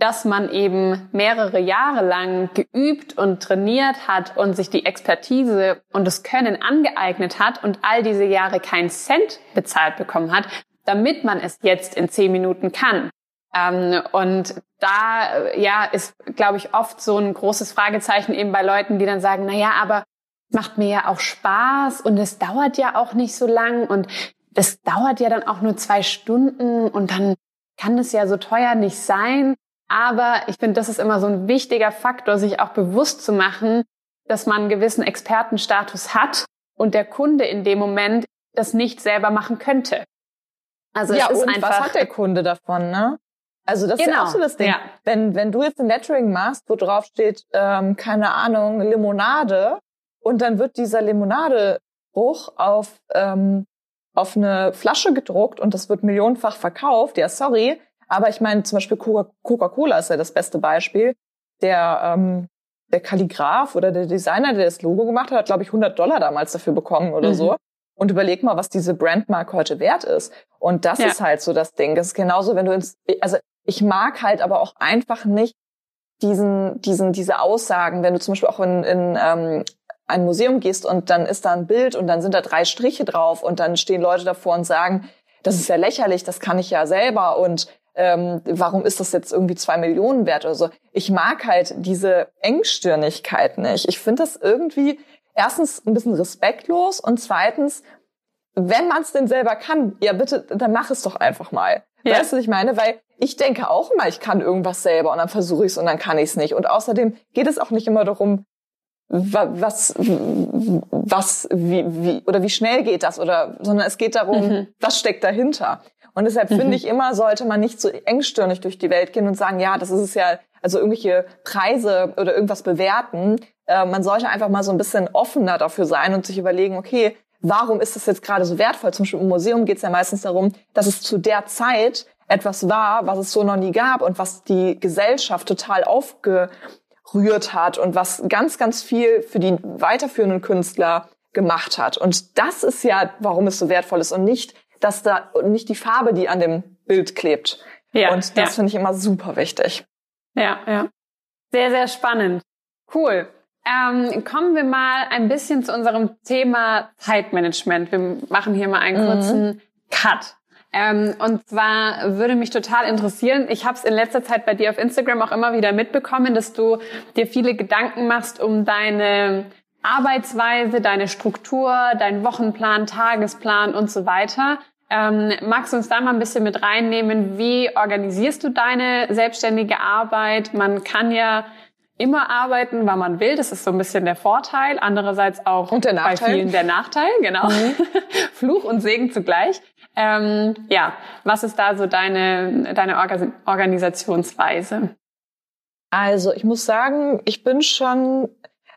dass man eben mehrere Jahre lang geübt und trainiert hat und sich die Expertise und das Können angeeignet hat und all diese Jahre keinen Cent bezahlt bekommen hat, damit man es jetzt in zehn Minuten kann. Ähm, und da ja ist, glaube ich, oft so ein großes Fragezeichen eben bei Leuten, die dann sagen, na ja, aber macht mir ja auch Spaß und es dauert ja auch nicht so lang und das dauert ja dann auch nur zwei Stunden und dann kann es ja so teuer nicht sein. Aber ich finde, das ist immer so ein wichtiger Faktor, sich auch bewusst zu machen, dass man einen gewissen Expertenstatus hat und der Kunde in dem Moment das nicht selber machen könnte. Also ja, es ist und einfach, was hat der Kunde davon, ne? Also das genau. ist ja auch genau. so das Ding. Ja. Wenn, wenn du jetzt ein Lettering machst, wo drauf steht, ähm, keine Ahnung, Limonade, und dann wird dieser Limonadebruch auf, ähm, auf eine Flasche gedruckt und das wird millionenfach verkauft, ja, sorry. Aber ich meine, zum Beispiel Coca-Cola ist ja das beste Beispiel. Der, ähm, der Kalligraph oder der Designer, der das Logo gemacht hat, hat, glaube ich, 100 Dollar damals dafür bekommen oder mhm. so. Und überleg mal, was diese Brandmark heute wert ist. Und das ja. ist halt so das Ding. Das ist genauso, wenn du ins, also ich mag halt aber auch einfach nicht diesen, diesen, diese Aussagen, wenn du zum Beispiel auch in, in ähm, ein Museum gehst und dann ist da ein Bild und dann sind da drei Striche drauf und dann stehen Leute davor und sagen, das ist ja lächerlich, das kann ich ja selber und ähm, warum ist das jetzt irgendwie zwei Millionen wert oder so. Ich mag halt diese Engstirnigkeit nicht. Ich finde das irgendwie erstens ein bisschen respektlos und zweitens, wenn man es denn selber kann, ja bitte, dann mach es doch einfach mal. Ja. Weißt du, was ich meine? Weil ich denke auch immer, ich kann irgendwas selber und dann versuche ich es und dann kann ich es nicht. Und außerdem geht es auch nicht immer darum, was, was, wie, wie, oder wie schnell geht das oder, sondern es geht darum, mhm. was steckt dahinter. Und deshalb mhm. finde ich immer, sollte man nicht so engstirnig durch die Welt gehen und sagen, ja, das ist es ja also irgendwelche Preise oder irgendwas bewerten. Äh, man sollte einfach mal so ein bisschen offener dafür sein und sich überlegen, okay, warum ist das jetzt gerade so wertvoll? Zum Beispiel im Museum geht es ja meistens darum, dass es zu der Zeit etwas war, was es so noch nie gab und was die Gesellschaft total aufgerührt hat und was ganz, ganz viel für die weiterführenden Künstler gemacht hat. Und das ist ja, warum es so wertvoll ist und nicht, dass da nicht die Farbe, die an dem Bild klebt. Ja, und das ja. finde ich immer super wichtig. Ja, ja. Sehr, sehr spannend. Cool. Ähm, kommen wir mal ein bisschen zu unserem Thema Zeitmanagement. Wir machen hier mal einen mhm. kurzen mhm. Cut. Ähm, und zwar würde mich total interessieren, ich habe es in letzter Zeit bei dir auf Instagram auch immer wieder mitbekommen, dass du dir viele Gedanken machst um deine Arbeitsweise, deine Struktur, deinen Wochenplan, Tagesplan und so weiter. Ähm, magst du uns da mal ein bisschen mit reinnehmen? Wie organisierst du deine selbstständige Arbeit? Man kann ja immer arbeiten, wann man will. Das ist so ein bisschen der Vorteil. Andererseits auch bei vielen der Nachteil. Genau. Mhm. *laughs* Fluch und Segen zugleich. Ähm, ja, was ist da so deine, deine Organisationsweise? Also ich muss sagen, ich bin schon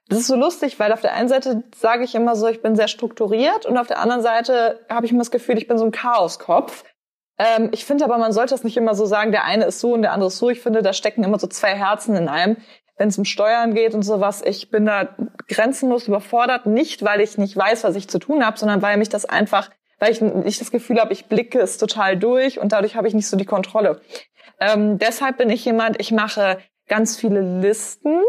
das ist so lustig, weil auf der einen Seite sage ich immer so, ich bin sehr strukturiert und auf der anderen Seite habe ich immer das Gefühl, ich bin so ein Chaoskopf. Ähm, ich finde aber, man sollte das nicht immer so sagen, der eine ist so und der andere ist so. Ich finde, da stecken immer so zwei Herzen in einem. Wenn es um Steuern geht und sowas, ich bin da grenzenlos überfordert. Nicht, weil ich nicht weiß, was ich zu tun habe, sondern weil mich das einfach, weil ich nicht das Gefühl habe, ich blicke es total durch und dadurch habe ich nicht so die Kontrolle. Ähm, deshalb bin ich jemand, ich mache ganz viele Listen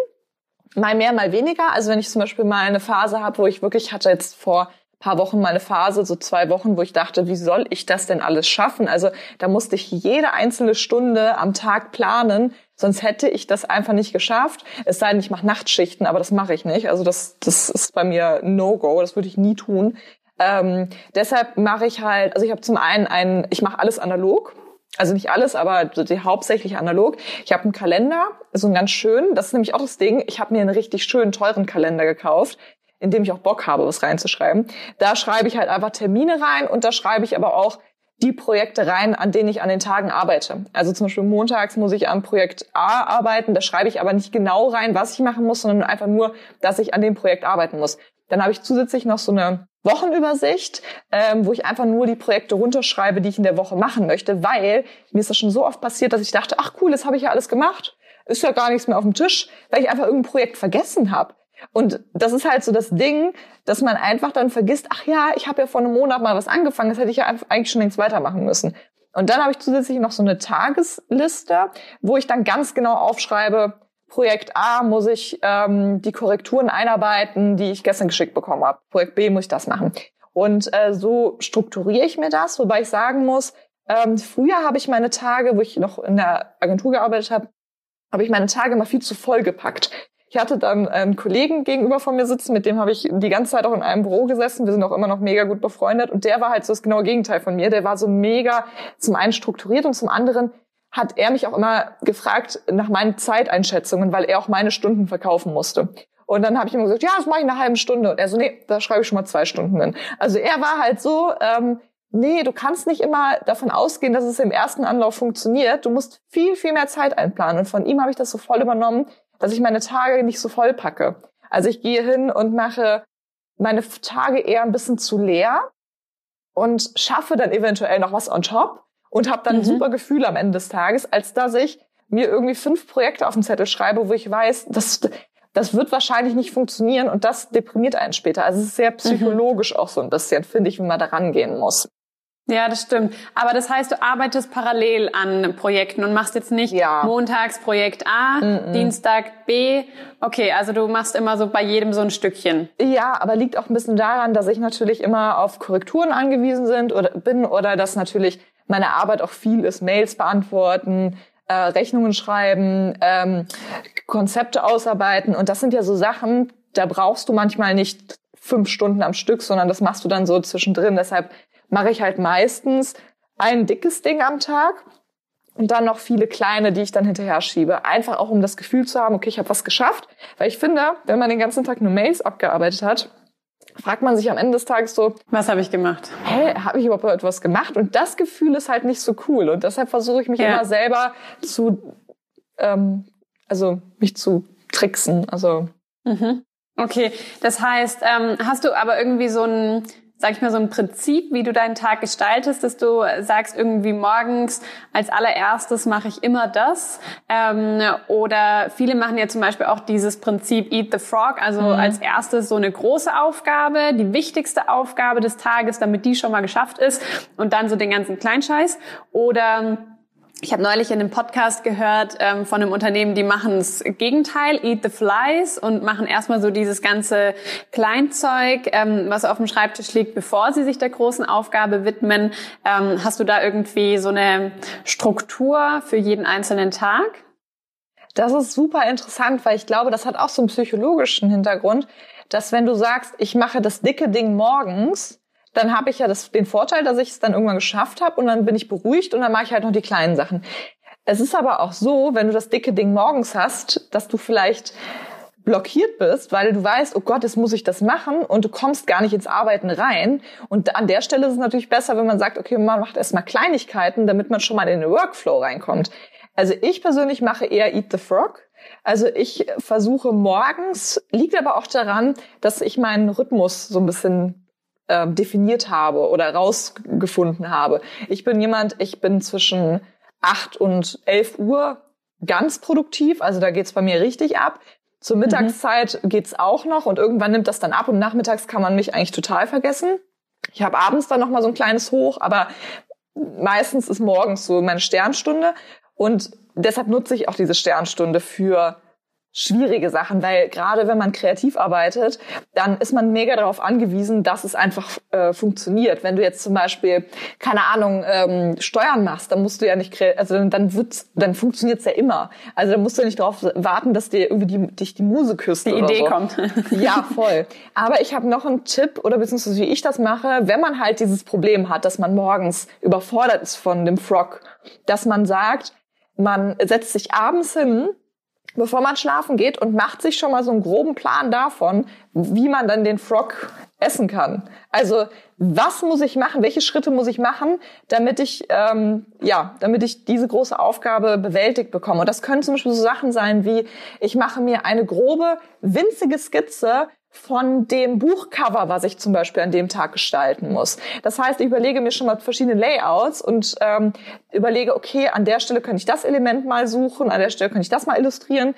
mal mehr, mal weniger. Also wenn ich zum Beispiel mal eine Phase habe, wo ich wirklich hatte jetzt vor paar Wochen mal eine Phase, so zwei Wochen, wo ich dachte, wie soll ich das denn alles schaffen? Also da musste ich jede einzelne Stunde am Tag planen, sonst hätte ich das einfach nicht geschafft. Es sei denn, ich mache Nachtschichten, aber das mache ich nicht. Also das, das ist bei mir No-Go, das würde ich nie tun. Ähm, deshalb mache ich halt, also ich habe zum einen einen, ich mache alles analog. Also nicht alles, aber hauptsächlich analog. Ich habe einen Kalender, so einen ganz schönen. Das ist nämlich auch das Ding. Ich habe mir einen richtig schönen, teuren Kalender gekauft, in dem ich auch Bock habe, was reinzuschreiben. Da schreibe ich halt einfach Termine rein und da schreibe ich aber auch die Projekte rein, an denen ich an den Tagen arbeite. Also zum Beispiel montags muss ich am Projekt A arbeiten, da schreibe ich aber nicht genau rein, was ich machen muss, sondern einfach nur, dass ich an dem Projekt arbeiten muss. Dann habe ich zusätzlich noch so eine Wochenübersicht, ähm, wo ich einfach nur die Projekte runterschreibe, die ich in der Woche machen möchte, weil mir ist das schon so oft passiert, dass ich dachte, ach cool, das habe ich ja alles gemacht, ist ja gar nichts mehr auf dem Tisch, weil ich einfach irgendein Projekt vergessen habe. Und das ist halt so das Ding, dass man einfach dann vergisst, ach ja, ich habe ja vor einem Monat mal was angefangen, das hätte ich ja eigentlich schon längst weitermachen müssen. Und dann habe ich zusätzlich noch so eine Tagesliste, wo ich dann ganz genau aufschreibe, Projekt A muss ich ähm, die Korrekturen einarbeiten, die ich gestern geschickt bekommen habe. Projekt B muss ich das machen. Und äh, so strukturiere ich mir das, wobei ich sagen muss, ähm, früher habe ich meine Tage, wo ich noch in der Agentur gearbeitet habe, habe ich meine Tage mal viel zu voll gepackt. Ich hatte dann einen Kollegen gegenüber von mir sitzen, mit dem habe ich die ganze Zeit auch in einem Büro gesessen. Wir sind auch immer noch mega gut befreundet. Und der war halt so das genaue Gegenteil von mir. Der war so mega zum einen strukturiert und zum anderen hat er mich auch immer gefragt nach meinen Zeiteinschätzungen, weil er auch meine Stunden verkaufen musste. Und dann habe ich immer gesagt, ja, das mache ich in einer halben Stunde. Und er so, nee, da schreibe ich schon mal zwei Stunden hin. Also er war halt so, ähm, nee, du kannst nicht immer davon ausgehen, dass es im ersten Anlauf funktioniert. Du musst viel, viel mehr Zeit einplanen. Und von ihm habe ich das so voll übernommen, dass ich meine Tage nicht so voll packe. Also ich gehe hin und mache meine Tage eher ein bisschen zu leer und schaffe dann eventuell noch was on top und habe dann mhm. ein super Gefühl am Ende des Tages, als dass ich mir irgendwie fünf Projekte auf den Zettel schreibe, wo ich weiß, das, das wird wahrscheinlich nicht funktionieren und das deprimiert einen später. Also es ist sehr mhm. psychologisch mhm. auch so ein bisschen, finde ich, wie man da rangehen muss. Ja, das stimmt. Aber das heißt, du arbeitest parallel an Projekten und machst jetzt nicht ja. montags Projekt A, mm -mm. Dienstag B. Okay, also du machst immer so bei jedem so ein Stückchen. Ja, aber liegt auch ein bisschen daran, dass ich natürlich immer auf Korrekturen angewiesen sind oder bin oder dass natürlich meine Arbeit auch viel ist, Mails beantworten, äh, Rechnungen schreiben, ähm, Konzepte ausarbeiten. Und das sind ja so Sachen, da brauchst du manchmal nicht fünf Stunden am Stück, sondern das machst du dann so zwischendrin. Deshalb mache ich halt meistens ein dickes Ding am Tag und dann noch viele kleine, die ich dann hinterher schiebe. Einfach auch, um das Gefühl zu haben, okay, ich habe was geschafft. Weil ich finde, wenn man den ganzen Tag nur Mails abgearbeitet hat, fragt man sich am Ende des Tages so, was habe ich gemacht? Hä, habe ich überhaupt etwas gemacht? Und das Gefühl ist halt nicht so cool. Und deshalb versuche ich mich ja. immer selber zu, ähm, also mich zu tricksen. Also mhm. Okay, das heißt, ähm, hast du aber irgendwie so ein sag ich mal, so ein Prinzip, wie du deinen Tag gestaltest, dass du sagst, irgendwie morgens als allererstes mache ich immer das. Ähm, oder viele machen ja zum Beispiel auch dieses Prinzip Eat the Frog, also mhm. als erstes so eine große Aufgabe, die wichtigste Aufgabe des Tages, damit die schon mal geschafft ist und dann so den ganzen Kleinscheiß. Oder ich habe neulich in einem Podcast gehört ähm, von einem Unternehmen, die machen das Gegenteil, Eat the Flies und machen erstmal so dieses ganze Kleinzeug, ähm, was auf dem Schreibtisch liegt, bevor sie sich der großen Aufgabe widmen. Ähm, hast du da irgendwie so eine Struktur für jeden einzelnen Tag? Das ist super interessant, weil ich glaube, das hat auch so einen psychologischen Hintergrund, dass wenn du sagst, ich mache das dicke Ding morgens, dann habe ich ja das, den Vorteil, dass ich es dann irgendwann geschafft habe und dann bin ich beruhigt und dann mache ich halt noch die kleinen Sachen. Es ist aber auch so, wenn du das dicke Ding morgens hast, dass du vielleicht blockiert bist, weil du weißt, oh Gott, jetzt muss ich das machen und du kommst gar nicht ins Arbeiten rein. Und an der Stelle ist es natürlich besser, wenn man sagt, okay, man macht erstmal Kleinigkeiten, damit man schon mal in den Workflow reinkommt. Also ich persönlich mache eher Eat the Frog. Also ich versuche morgens, liegt aber auch daran, dass ich meinen Rhythmus so ein bisschen äh, definiert habe oder rausgefunden habe. Ich bin jemand, ich bin zwischen acht und elf Uhr ganz produktiv, also da geht's bei mir richtig ab. Zur mhm. Mittagszeit mhm. geht's auch noch und irgendwann nimmt das dann ab und nachmittags kann man mich eigentlich total vergessen. Ich habe abends dann noch mal so ein kleines Hoch, aber meistens ist morgens so meine Sternstunde und deshalb nutze ich auch diese Sternstunde für schwierige Sachen, weil gerade wenn man kreativ arbeitet, dann ist man mega darauf angewiesen, dass es einfach äh, funktioniert. Wenn du jetzt zum Beispiel keine Ahnung ähm, Steuern machst, dann musst du ja nicht, also dann wird's, dann funktioniert's ja immer. Also dann musst du ja nicht darauf warten, dass dir irgendwie die, dich die Muse küsst. Die Idee so. kommt. ja, voll. Aber ich habe noch einen Tipp oder beziehungsweise wie ich das mache, wenn man halt dieses Problem hat, dass man morgens überfordert ist von dem Frog, dass man sagt, man setzt sich abends hin bevor man schlafen geht und macht sich schon mal so einen groben Plan davon, wie man dann den Frog essen kann. Also was muss ich machen? Welche Schritte muss ich machen, damit ich ähm, ja, damit ich diese große Aufgabe bewältigt bekomme? Und das können zum Beispiel so Sachen sein wie ich mache mir eine grobe winzige Skizze von dem Buchcover, was ich zum Beispiel an dem Tag gestalten muss. Das heißt, ich überlege mir schon mal verschiedene Layouts und ähm, überlege, okay, an der Stelle könnte ich das Element mal suchen, an der Stelle könnte ich das mal illustrieren.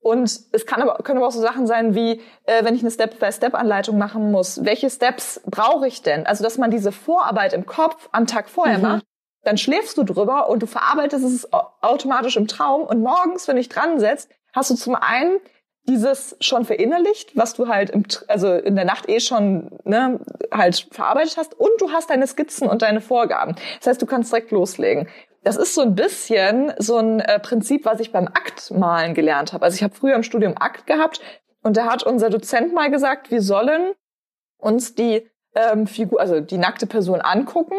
Und es kann aber, können aber auch so Sachen sein wie, äh, wenn ich eine Step-by-Step-Anleitung machen muss, welche Steps brauche ich denn? Also, dass man diese Vorarbeit im Kopf am Tag vorher mhm. macht, dann schläfst du drüber und du verarbeitest es automatisch im Traum und morgens, wenn du dich dran setzt, hast du zum einen dieses schon verinnerlicht, was du halt im, also in der Nacht eh schon ne, halt verarbeitet hast und du hast deine Skizzen und deine Vorgaben. Das heißt, du kannst direkt loslegen. Das ist so ein bisschen so ein äh, Prinzip, was ich beim Aktmalen gelernt habe. Also ich habe früher im Studium Akt gehabt und da hat unser Dozent mal gesagt, wir sollen uns die ähm, Figur, also die nackte Person angucken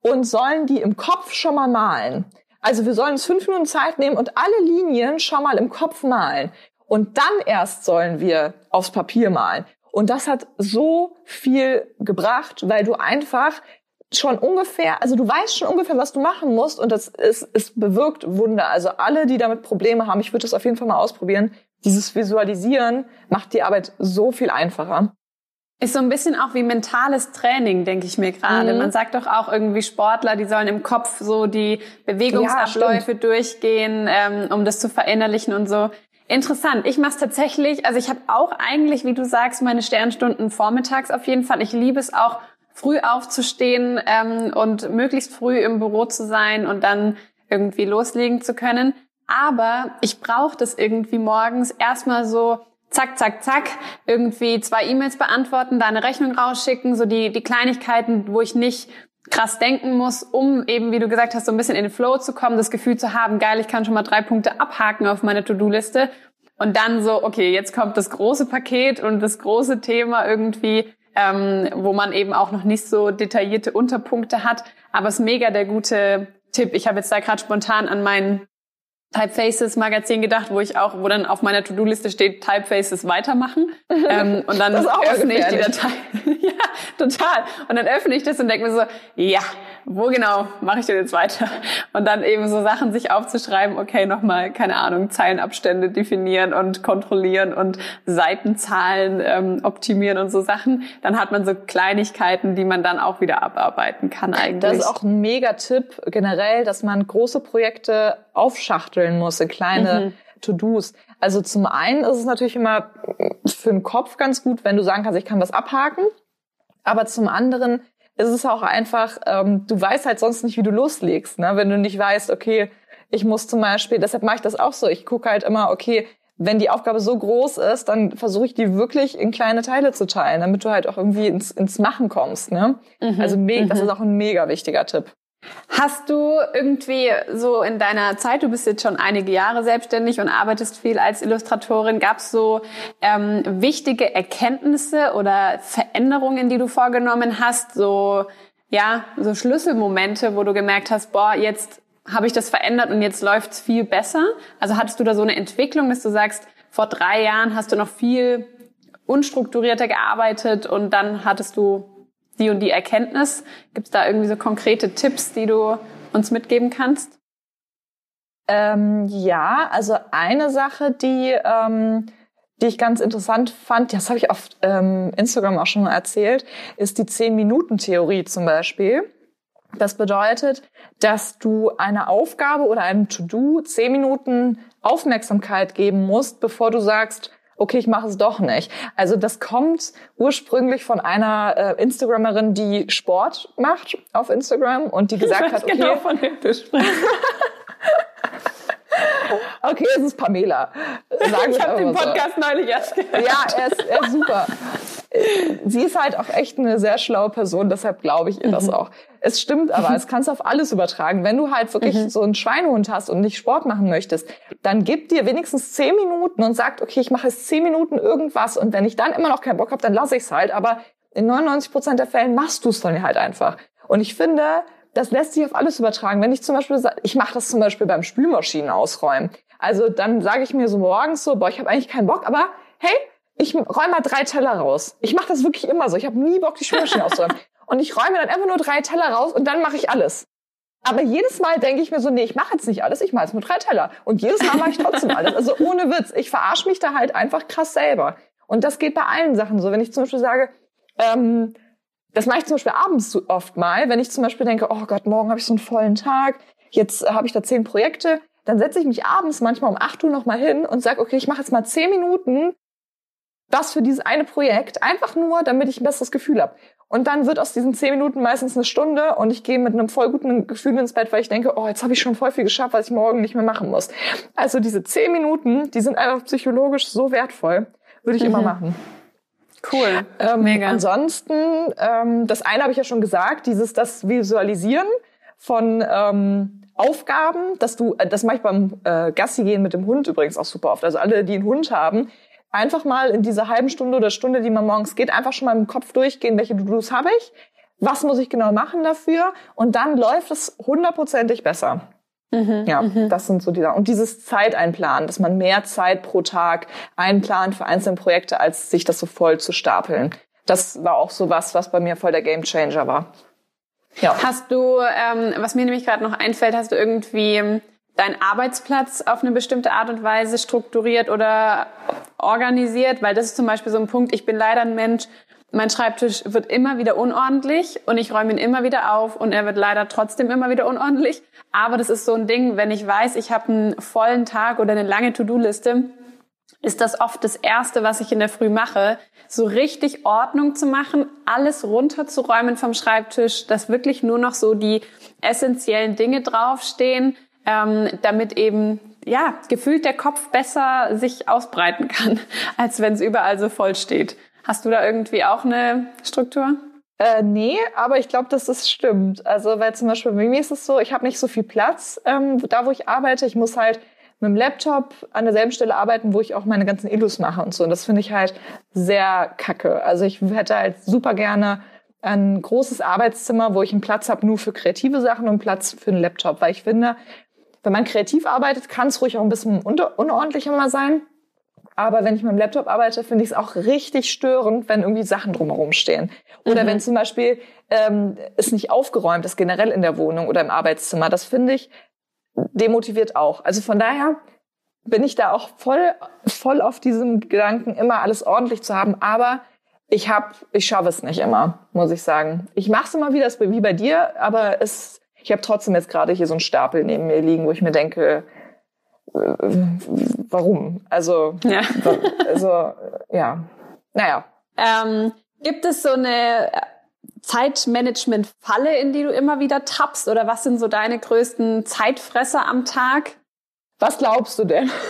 und sollen die im Kopf schon mal malen. Also wir sollen uns fünf Minuten Zeit nehmen und alle Linien schon mal im Kopf malen. Und dann erst sollen wir aufs Papier malen. Und das hat so viel gebracht, weil du einfach schon ungefähr, also du weißt schon ungefähr, was du machen musst und das ist, es bewirkt Wunder. Also alle, die damit Probleme haben, ich würde das auf jeden Fall mal ausprobieren. Dieses Visualisieren macht die Arbeit so viel einfacher. Ist so ein bisschen auch wie mentales Training, denke ich mir gerade. Mhm. Man sagt doch auch irgendwie Sportler, die sollen im Kopf so die Bewegungsabläufe ja, durchgehen, ähm, um das zu verinnerlichen und so. Interessant. Ich mache es tatsächlich, also ich habe auch eigentlich, wie du sagst, meine Sternstunden vormittags auf jeden Fall. Ich liebe es auch, früh aufzustehen ähm, und möglichst früh im Büro zu sein und dann irgendwie loslegen zu können. Aber ich brauche das irgendwie morgens erstmal so zack, zack, zack, irgendwie zwei E-Mails beantworten, da eine Rechnung rausschicken, so die, die Kleinigkeiten, wo ich nicht krass denken muss, um eben, wie du gesagt hast, so ein bisschen in den Flow zu kommen, das Gefühl zu haben, geil, ich kann schon mal drei Punkte abhaken auf meine To-Do-Liste und dann so, okay, jetzt kommt das große Paket und das große Thema irgendwie, ähm, wo man eben auch noch nicht so detaillierte Unterpunkte hat. Aber es ist mega der gute Tipp. Ich habe jetzt da gerade spontan an meinen Typefaces Magazin gedacht, wo ich auch, wo dann auf meiner To-Do-Liste steht, Typefaces weitermachen. ähm, *laughs* und dann öffne ich die Datei. *laughs* ja, total. Und dann öffne ich das und denke mir so, ja, wo genau mache ich denn jetzt weiter? Und dann eben so Sachen sich aufzuschreiben, okay, nochmal, keine Ahnung, Zeilenabstände definieren und kontrollieren und Seitenzahlen ähm, optimieren und so Sachen. Dann hat man so Kleinigkeiten, die man dann auch wieder abarbeiten kann eigentlich. Das ist auch ein Mega-Tipp generell, dass man große Projekte aufschachteln muss in kleine mhm. To-Dos. Also zum einen ist es natürlich immer für den Kopf ganz gut, wenn du sagen kannst, ich kann was abhaken. Aber zum anderen ist es auch einfach, ähm, du weißt halt sonst nicht, wie du loslegst, ne? wenn du nicht weißt, okay, ich muss zum Beispiel, deshalb mache ich das auch so, ich gucke halt immer, okay, wenn die Aufgabe so groß ist, dann versuche ich die wirklich in kleine Teile zu teilen, damit du halt auch irgendwie ins, ins Machen kommst. Ne? Mhm, also das mhm. ist auch ein mega wichtiger Tipp. Hast du irgendwie so in deiner Zeit, du bist jetzt schon einige Jahre selbstständig und arbeitest viel als Illustratorin, gab es so ähm, wichtige Erkenntnisse oder Veränderungen, die du vorgenommen hast, so ja, so Schlüsselmomente, wo du gemerkt hast, boah, jetzt habe ich das verändert und jetzt läuft's viel besser? Also hattest du da so eine Entwicklung, dass du sagst, vor drei Jahren hast du noch viel unstrukturierter gearbeitet und dann hattest du die und die Erkenntnis. Gibt es da irgendwie so konkrete Tipps, die du uns mitgeben kannst? Ähm, ja, also eine Sache, die, ähm, die ich ganz interessant fand, das habe ich auf ähm, Instagram auch schon mal erzählt, ist die 10-Minuten-Theorie zum Beispiel. Das bedeutet, dass du einer Aufgabe oder einem To-Do 10 Minuten Aufmerksamkeit geben musst, bevor du sagst, okay, ich mache es doch nicht. Also das kommt ursprünglich von einer äh, Instagramerin, die Sport macht auf Instagram und die gesagt *laughs* hat, okay, genau von dem du Okay, es ist Pamela. Sagen ich habe den Podcast so. neulich erst gehört. Ja, er ist, er ist super. Sie ist halt auch echt eine sehr schlaue Person, deshalb glaube ich ihr mhm. das auch. Es stimmt aber, es kannst du auf alles übertragen. Wenn du halt wirklich mhm. so einen Schweinehund hast und nicht Sport machen möchtest, dann gib dir wenigstens zehn Minuten und sag, okay, ich mache jetzt zehn Minuten irgendwas und wenn ich dann immer noch keinen Bock habe, dann lasse ich es halt. Aber in 99 Prozent der Fällen machst du es dann halt einfach. Und ich finde, das lässt sich auf alles übertragen. Wenn ich zum Beispiel, ich mache das zum Beispiel beim Spülmaschinen ausräumen. Also dann sage ich mir so morgens so, boah, ich habe eigentlich keinen Bock, aber hey, ich räume mal drei Teller raus. Ich mache das wirklich immer so. Ich habe nie Bock, die Spülmaschine auszuräumen. *laughs* Und ich räume dann einfach nur drei Teller raus und dann mache ich alles. Aber jedes Mal denke ich mir so, nee, ich mache jetzt nicht alles, ich mache jetzt nur drei Teller. Und jedes Mal mache ich trotzdem alles. Also ohne Witz, ich verarsche mich da halt einfach krass selber. Und das geht bei allen Sachen so. Wenn ich zum Beispiel sage, ähm, das mache ich zum Beispiel abends so oft mal, wenn ich zum Beispiel denke, oh Gott, morgen habe ich so einen vollen Tag, jetzt habe ich da zehn Projekte, dann setze ich mich abends manchmal um acht Uhr nochmal hin und sage, okay, ich mache jetzt mal zehn Minuten das für dieses eine Projekt, einfach nur, damit ich ein besseres Gefühl habe. Und dann wird aus diesen zehn Minuten meistens eine Stunde und ich gehe mit einem voll guten Gefühl ins Bett, weil ich denke, oh, jetzt habe ich schon voll viel geschafft, was ich morgen nicht mehr machen muss. Also diese zehn Minuten, die sind einfach psychologisch so wertvoll, würde ich mhm. immer machen. Cool. Ähm, Mega. Ansonsten, ähm, das eine habe ich ja schon gesagt, dieses das Visualisieren von ähm, Aufgaben, dass du, äh, das mache ich beim äh, Gassi gehen mit dem Hund übrigens auch super oft. Also alle, die einen Hund haben, einfach mal in dieser halben Stunde oder Stunde, die man morgens geht, einfach schon mal im Kopf durchgehen, welche To-Dos habe ich, was muss ich genau machen dafür und dann läuft es hundertprozentig besser. Mhm, ja, mhm. das sind so die Sachen. Und dieses Zeiteinplanen, dass man mehr Zeit pro Tag einplant für einzelne Projekte, als sich das so voll zu stapeln. Das war auch so was, was bei mir voll der Gamechanger war. Ja. Hast du, ähm, was mir nämlich gerade noch einfällt, hast du irgendwie deinen Arbeitsplatz auf eine bestimmte Art und Weise strukturiert oder organisiert? Weil das ist zum Beispiel so ein Punkt, ich bin leider ein Mensch, mein Schreibtisch wird immer wieder unordentlich und ich räume ihn immer wieder auf und er wird leider trotzdem immer wieder unordentlich. Aber das ist so ein Ding, wenn ich weiß, ich habe einen vollen Tag oder eine lange To-Do-Liste, ist das oft das Erste, was ich in der Früh mache, so richtig Ordnung zu machen, alles runterzuräumen vom Schreibtisch, dass wirklich nur noch so die essentiellen Dinge draufstehen, ähm, damit eben ja gefühlt der Kopf besser sich ausbreiten kann, *laughs* als wenn es überall so voll steht. Hast du da irgendwie auch eine Struktur? Äh, nee, aber ich glaube, dass das stimmt. Also, weil zum Beispiel bei mir ist es so, ich habe nicht so viel Platz ähm, da, wo ich arbeite. Ich muss halt mit dem Laptop an derselben Stelle arbeiten, wo ich auch meine ganzen Illus mache und so. Und das finde ich halt sehr kacke. Also ich hätte halt super gerne ein großes Arbeitszimmer, wo ich einen Platz habe nur für kreative Sachen und Platz für einen Laptop, weil ich finde, wenn man kreativ arbeitet, kann es ruhig auch ein bisschen unordentlicher mal sein. Aber wenn ich mit dem Laptop arbeite, finde ich es auch richtig störend, wenn irgendwie Sachen drumherum stehen. Oder mhm. wenn zum Beispiel ähm, es nicht aufgeräumt ist, generell in der Wohnung oder im Arbeitszimmer. Das finde ich demotiviert auch. Also von daher bin ich da auch voll, voll auf diesem Gedanken, immer alles ordentlich zu haben. Aber ich habe, ich schaffe es nicht immer, muss ich sagen. Ich mache es immer wieder, wie bei dir, aber es, ich habe trotzdem jetzt gerade hier so einen Stapel neben mir liegen, wo ich mir denke, äh, warum? Also, ja. also, ja, naja. Ähm, gibt es so eine Zeitmanagement-Falle, in die du immer wieder tappst? Oder was sind so deine größten Zeitfresser am Tag? Was glaubst du denn? *laughs*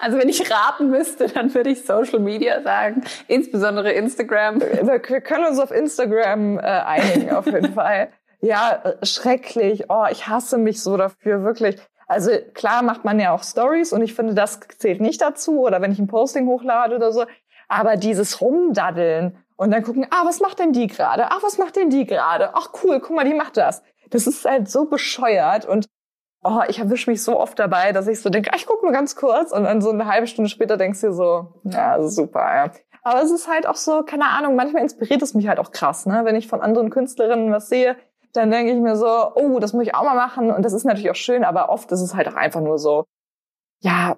Also wenn ich raten müsste, dann würde ich Social Media sagen, insbesondere Instagram. Wir können uns auf Instagram äh, einigen, auf jeden *laughs* Fall. Ja, äh, schrecklich. Oh, ich hasse mich so dafür, wirklich. Also klar macht man ja auch Stories und ich finde, das zählt nicht dazu oder wenn ich ein Posting hochlade oder so. Aber dieses Rumdaddeln und dann gucken, ah, was macht denn die gerade? Ach, was macht denn die gerade? Ach cool, guck mal, die macht das. Das ist halt so bescheuert und oh, ich erwische mich so oft dabei, dass ich so denke, ah, ich gucke nur ganz kurz und dann so eine halbe Stunde später denkst du dir so, ja, super, ja. Aber es ist halt auch so, keine Ahnung, manchmal inspiriert es mich halt auch krass, ne? Wenn ich von anderen Künstlerinnen was sehe, dann denke ich mir so, oh, das muss ich auch mal machen. Und das ist natürlich auch schön, aber oft ist es halt auch einfach nur so, ja,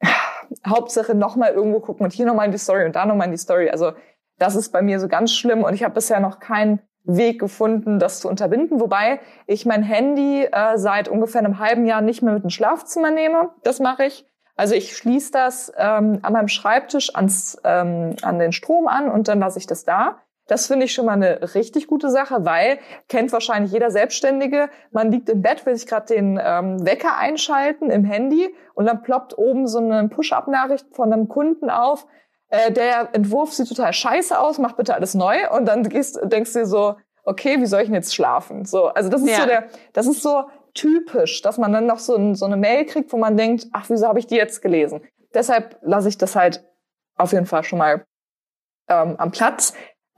*sighs* Hauptsache nochmal irgendwo gucken und hier nochmal in die Story und da nochmal in die Story. Also das ist bei mir so ganz schlimm und ich habe bisher noch keinen Weg gefunden, das zu unterbinden. Wobei ich mein Handy äh, seit ungefähr einem halben Jahr nicht mehr mit ins Schlafzimmer nehme. Das mache ich. Also ich schließe das ähm, an meinem Schreibtisch ans, ähm, an den Strom an und dann lasse ich das da. Das finde ich schon mal eine richtig gute Sache, weil kennt wahrscheinlich jeder Selbstständige. Man liegt im Bett, will sich gerade den ähm, Wecker einschalten im Handy und dann ploppt oben so eine Push-up-Nachricht von einem Kunden auf äh, der Entwurf sieht total scheiße aus, mach bitte alles neu und dann gehst, denkst du dir so, okay, wie soll ich denn jetzt schlafen? So, also das ist ja. so der, das ist so typisch, dass man dann noch so, ein, so eine Mail kriegt, wo man denkt, ach, wieso habe ich die jetzt gelesen? Deshalb lasse ich das halt auf jeden Fall schon mal ähm, am Platz.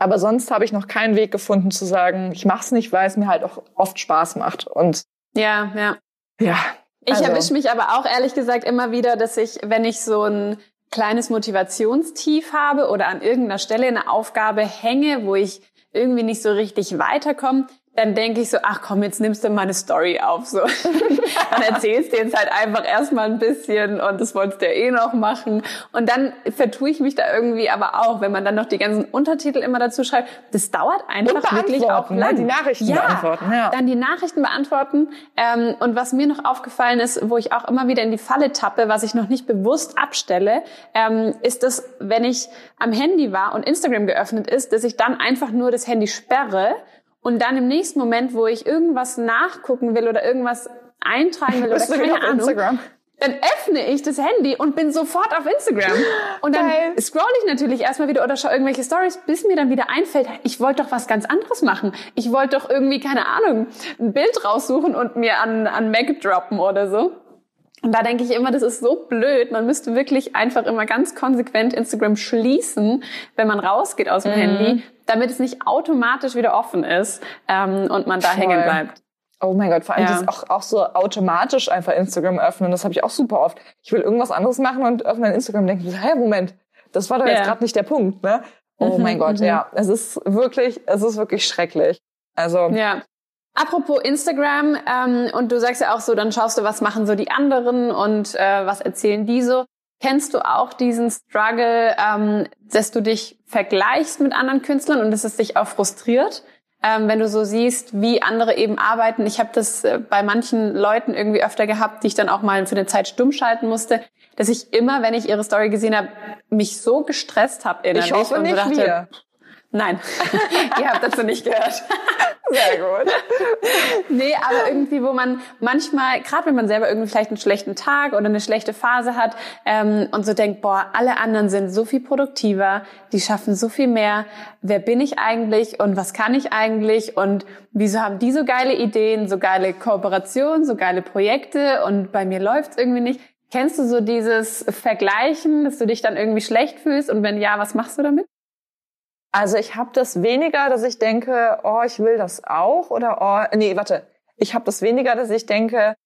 Aber sonst habe ich noch keinen Weg gefunden zu sagen, ich mache es nicht, weil es mir halt auch oft Spaß macht. Und ja, ja. Ja. Ich also. erwische mich aber auch ehrlich gesagt immer wieder, dass ich, wenn ich so ein kleines Motivationstief habe oder an irgendeiner Stelle eine Aufgabe hänge, wo ich irgendwie nicht so richtig weiterkomme, dann denke ich so, ach komm, jetzt nimmst du mal eine Story auf. So. *laughs* dann erzählst du jetzt halt einfach erstmal ein bisschen und das wolltest du ja eh noch machen. Und dann vertue ich mich da irgendwie aber auch, wenn man dann noch die ganzen Untertitel immer dazu schreibt. Das dauert einfach wirklich auch ne? lang. Ne? Die Nachrichten ja, beantworten. Ja. Dann die Nachrichten beantworten. Ähm, und was mir noch aufgefallen ist, wo ich auch immer wieder in die Falle tappe, was ich noch nicht bewusst abstelle, ähm, ist das, wenn ich am Handy war und Instagram geöffnet ist, dass ich dann einfach nur das Handy sperre und dann im nächsten Moment, wo ich irgendwas nachgucken will oder irgendwas eintragen will oder keine Ahnung, Instagram? dann öffne ich das Handy und bin sofort auf Instagram. Und dann Geil. scroll ich natürlich erstmal wieder oder schaue irgendwelche Stories, bis mir dann wieder einfällt, ich wollte doch was ganz anderes machen. Ich wollte doch irgendwie, keine Ahnung, ein Bild raussuchen und mir an, an Mac droppen oder so. Und da denke ich immer, das ist so blöd. Man müsste wirklich einfach immer ganz konsequent Instagram schließen, wenn man rausgeht aus dem mhm. Handy, damit es nicht automatisch wieder offen ist ähm, und man da Voll. hängen bleibt. Oh mein Gott, vor allem ja. auch, auch so automatisch einfach Instagram öffnen. Das habe ich auch super oft. Ich will irgendwas anderes machen und öffne Instagram und denke, hä, Moment, das war doch ja. jetzt gerade nicht der Punkt, ne? Oh mhm, mein Gott, mhm. ja. Es ist wirklich, es ist wirklich schrecklich. Also ja. Apropos Instagram, ähm, und du sagst ja auch so, dann schaust du, was machen so die anderen und äh, was erzählen die so. Kennst du auch diesen Struggle, ähm, dass du dich vergleichst mit anderen Künstlern und dass es dich auch frustriert, ähm, wenn du so siehst, wie andere eben arbeiten? Ich habe das äh, bei manchen Leuten irgendwie öfter gehabt, die ich dann auch mal für eine Zeit stumm schalten musste, dass ich immer, wenn ich ihre Story gesehen habe, mich so gestresst habe innerlich ich hoffe und so dachte, wir. Nein, *laughs* ihr habt dazu nicht gehört. Sehr gut. *laughs* nee, aber irgendwie, wo man manchmal, gerade wenn man selber irgendwie vielleicht einen schlechten Tag oder eine schlechte Phase hat ähm, und so denkt, boah, alle anderen sind so viel produktiver, die schaffen so viel mehr. Wer bin ich eigentlich und was kann ich eigentlich und wieso haben die so geile Ideen, so geile Kooperationen, so geile Projekte und bei mir läuft's irgendwie nicht. Kennst du so dieses Vergleichen, dass du dich dann irgendwie schlecht fühlst und wenn ja, was machst du damit? Also ich habe das weniger, dass ich denke, oh, ich will das auch oder oh, nee, warte. Ich habe das weniger, dass ich denke,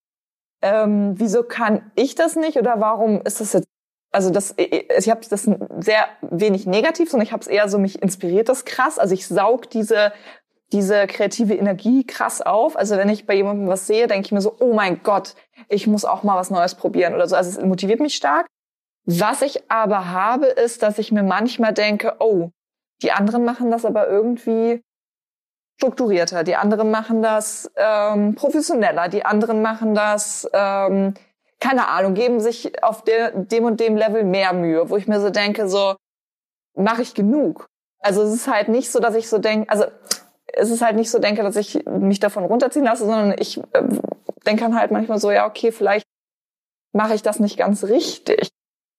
ähm, wieso kann ich das nicht oder warum ist das jetzt also das, ich habe das sehr wenig negativ, sondern ich habe es eher so, mich inspiriert das krass. Also ich saug diese diese kreative Energie krass auf. Also wenn ich bei jemandem was sehe, denke ich mir so, oh mein Gott, ich muss auch mal was Neues probieren oder so. Also es motiviert mich stark. Was ich aber habe, ist, dass ich mir manchmal denke, oh, die anderen machen das aber irgendwie strukturierter, die anderen machen das ähm, professioneller, die anderen machen das, ähm, keine Ahnung, geben sich auf de dem und dem Level mehr Mühe, wo ich mir so denke, so mache ich genug. Also es ist halt nicht so, dass ich so denke, also es ist halt nicht so denke, dass ich mich davon runterziehen lasse, sondern ich äh, denke dann halt manchmal so, ja, okay, vielleicht mache ich das nicht ganz richtig.